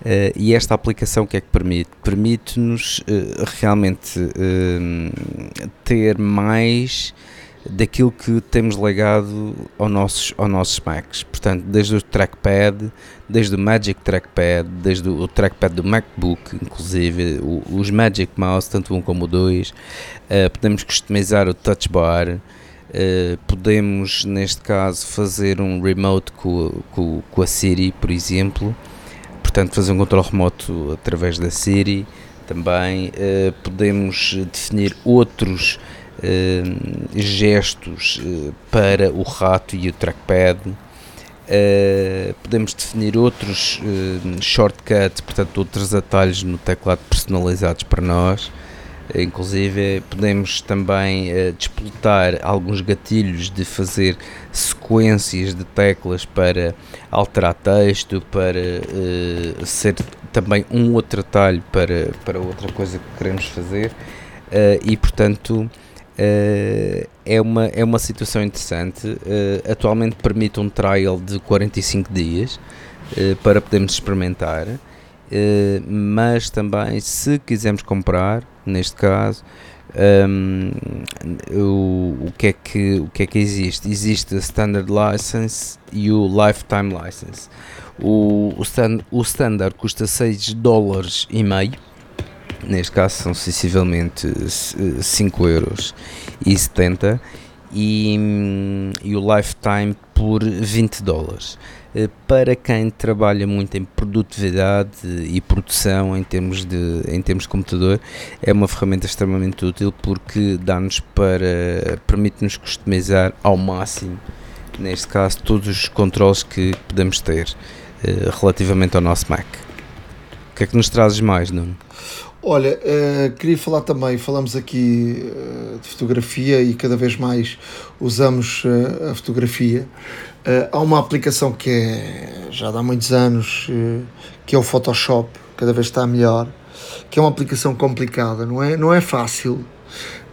Uh, e esta aplicação o que é que permite? Permite-nos realmente ter mais daquilo que temos legado ao nossos, aos nossos Macs. Portanto, desde o trackpad, desde o Magic Trackpad, desde o trackpad do MacBook, inclusive os Magic Mouse, tanto um como o dois, uh, podemos customizar o Touch Bar, uh, podemos, neste caso, fazer um remote com, com, com a Siri, por exemplo, portanto, fazer um controle remoto através da Siri também, uh, podemos definir outros gestos uh, para o rato e o trackpad. Uh, podemos definir outros shortcuts, portanto, outros atalhos no teclado personalizados para nós. Inclusive, podemos também uh, disputar alguns gatilhos de fazer sequências de teclas para alterar texto, para uh, ser também um outro atalho para, para outra coisa que queremos fazer. Uh, e, portanto, Uh, é, uma, é uma situação interessante. Uh, atualmente permite um trial de 45 dias uh, para podermos experimentar, mas também se quisermos comprar, neste caso, um, o, o, que é que, o que é que existe? Existe a Standard License e o Lifetime License. O, o, stand, o Standard custa 6 dólares e meio neste caso são sensivelmente 5 euros e 70 e, e o lifetime por 20 dólares. Eh, para quem trabalha muito em produtividade e produção em termos de, em termos de computador, é uma ferramenta extremamente útil porque dá-nos para permite-nos customizar ao máximo, neste caso, todos os controles que podemos ter uh, relativamente ao nosso Mac. O que é que nos trazes mais, Nuno? Olha, uh, queria falar também, falamos aqui uh, de fotografia e cada vez mais usamos uh, a fotografia. há uma aplicação que é já há muitos anos, que é o Photoshop, cada vez está melhor, que é uma aplicação complicada, não é, não é fácil,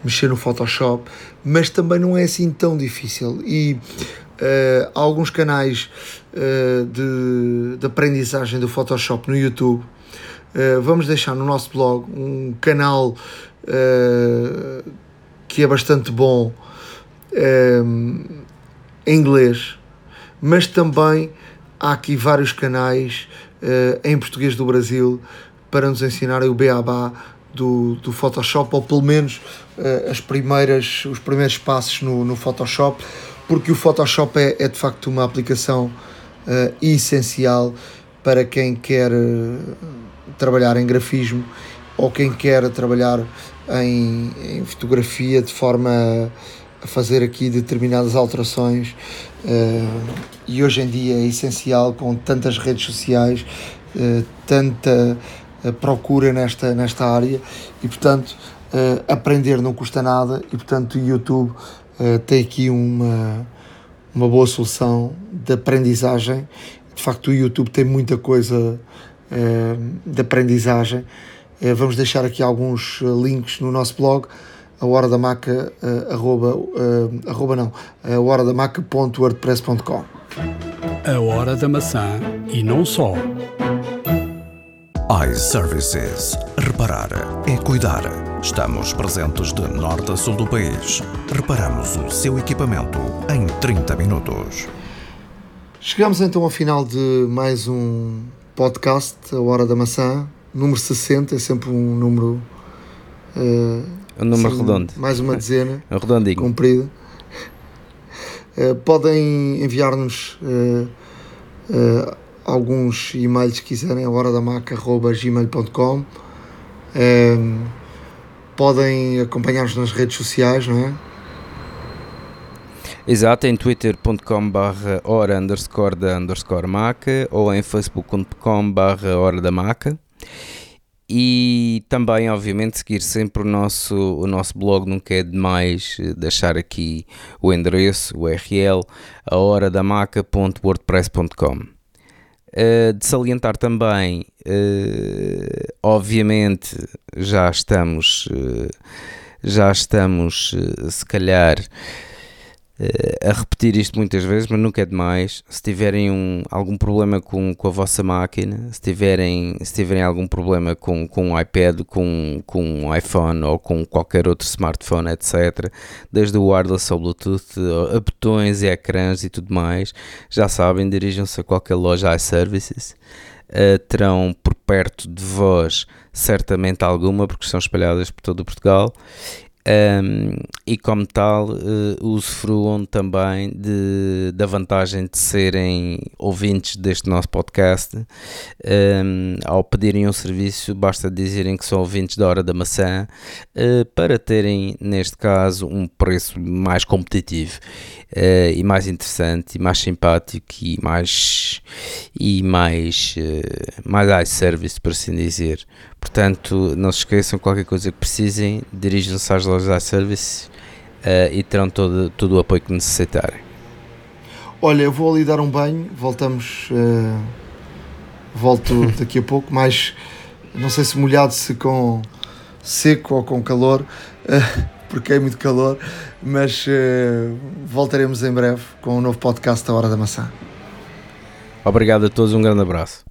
mexer no Photoshop, mas também não é assim tão difícil. E uh, há alguns canais uh, de, de aprendizagem do Photoshop no YouTube. Uh, vamos deixar no nosso blog um canal que é bastante bom em inglês, mas também há aqui vários canais em português do Brasil para nos ensinarem o beabá do, do Photoshop, ou pelo menos uh, as primeiras, os primeiros passos no, no Photoshop, porque o Photoshop é, é de facto uma aplicação uh, essencial para quem quer uh, trabalhar em grafismo ou quem quer trabalhar em, em fotografia de forma a, fazer aqui determinadas alterações. e hoje em dia é essencial com tantas redes sociais, tanta procura nesta, nesta área e, portanto, uh, aprender não custa nada e, portanto, o YouTube uh, tem aqui uma, uma boa solução de aprendizagem. De facto, o YouTube tem muita coisa uh, de aprendizagem. vamos deixar aqui alguns links no nosso blog a hora da maca arroba, arroba não, a hora da maca.wordpress.com A hora da maçã e não só iServices. Reparar é cuidar. Estamos presentes de norte a sul do país. Reparamos o seu equipamento em 30 minutos. Chegamos então ao final de mais um podcast, A Hora da Maçã, número 60, é sempre um número. Uh, um número assim, redondo. Mais uma dezena. é redondinho. Comprida. Uh, podem enviar-nos. Uh, alguns e-mails se quiserem, a hora da maca.gmail.com. Ehm, podem acompanhar-nos nas redes sociais, não é? Exato, em twitter.com barra hora underscore da underscore maca ou em facebook.com barra hora da e também obviamente seguir sempre o nosso, o nosso blog, nunca é demais deixar aqui o endereço, o URL, a hora da maca.wordpress.com Uh, de salientar também, uh, obviamente, já estamos, uh, já estamos, se calhar, a repetir isto muitas vezes, mas nunca é demais. Se tiverem um, algum problema com, com a vossa máquina, se tiverem, se tiverem algum problema com, com um iPad, com, com um iPhone ou com qualquer outro smartphone, etc., desde o wireless ao Bluetooth, a botões e ecrãs e tudo mais, já sabem, dirijam-se a qualquer loja iServices. Uh, terão por perto de vós certamente alguma, porque são espalhadas por todo o Portugal, um, e como tal uh, usufruam também de, da vantagem de serem ouvintes deste nosso podcast. Um, ao pedirem um serviço, basta dizerem que são ouvintes da Hora da Maçã uh, para terem, neste caso, um preço mais competitivo uh, e mais interessante, e mais simpático e mais, e mais, uh, mais iService, por assim dizer. Portanto, não se esqueçam, qualquer coisa que precisem, dirijam-se às lojas iService uh, e terão todo, todo o apoio que necessitarem. Olha, eu vou ali dar um banho, voltamos, uh, volto daqui a pouco, mas não sei se molhado, se com seco ou com calor, uh, porque é muito calor, mas voltaremos em breve com um novo podcast da Hora da Maçã. Obrigado a todos, um grande abraço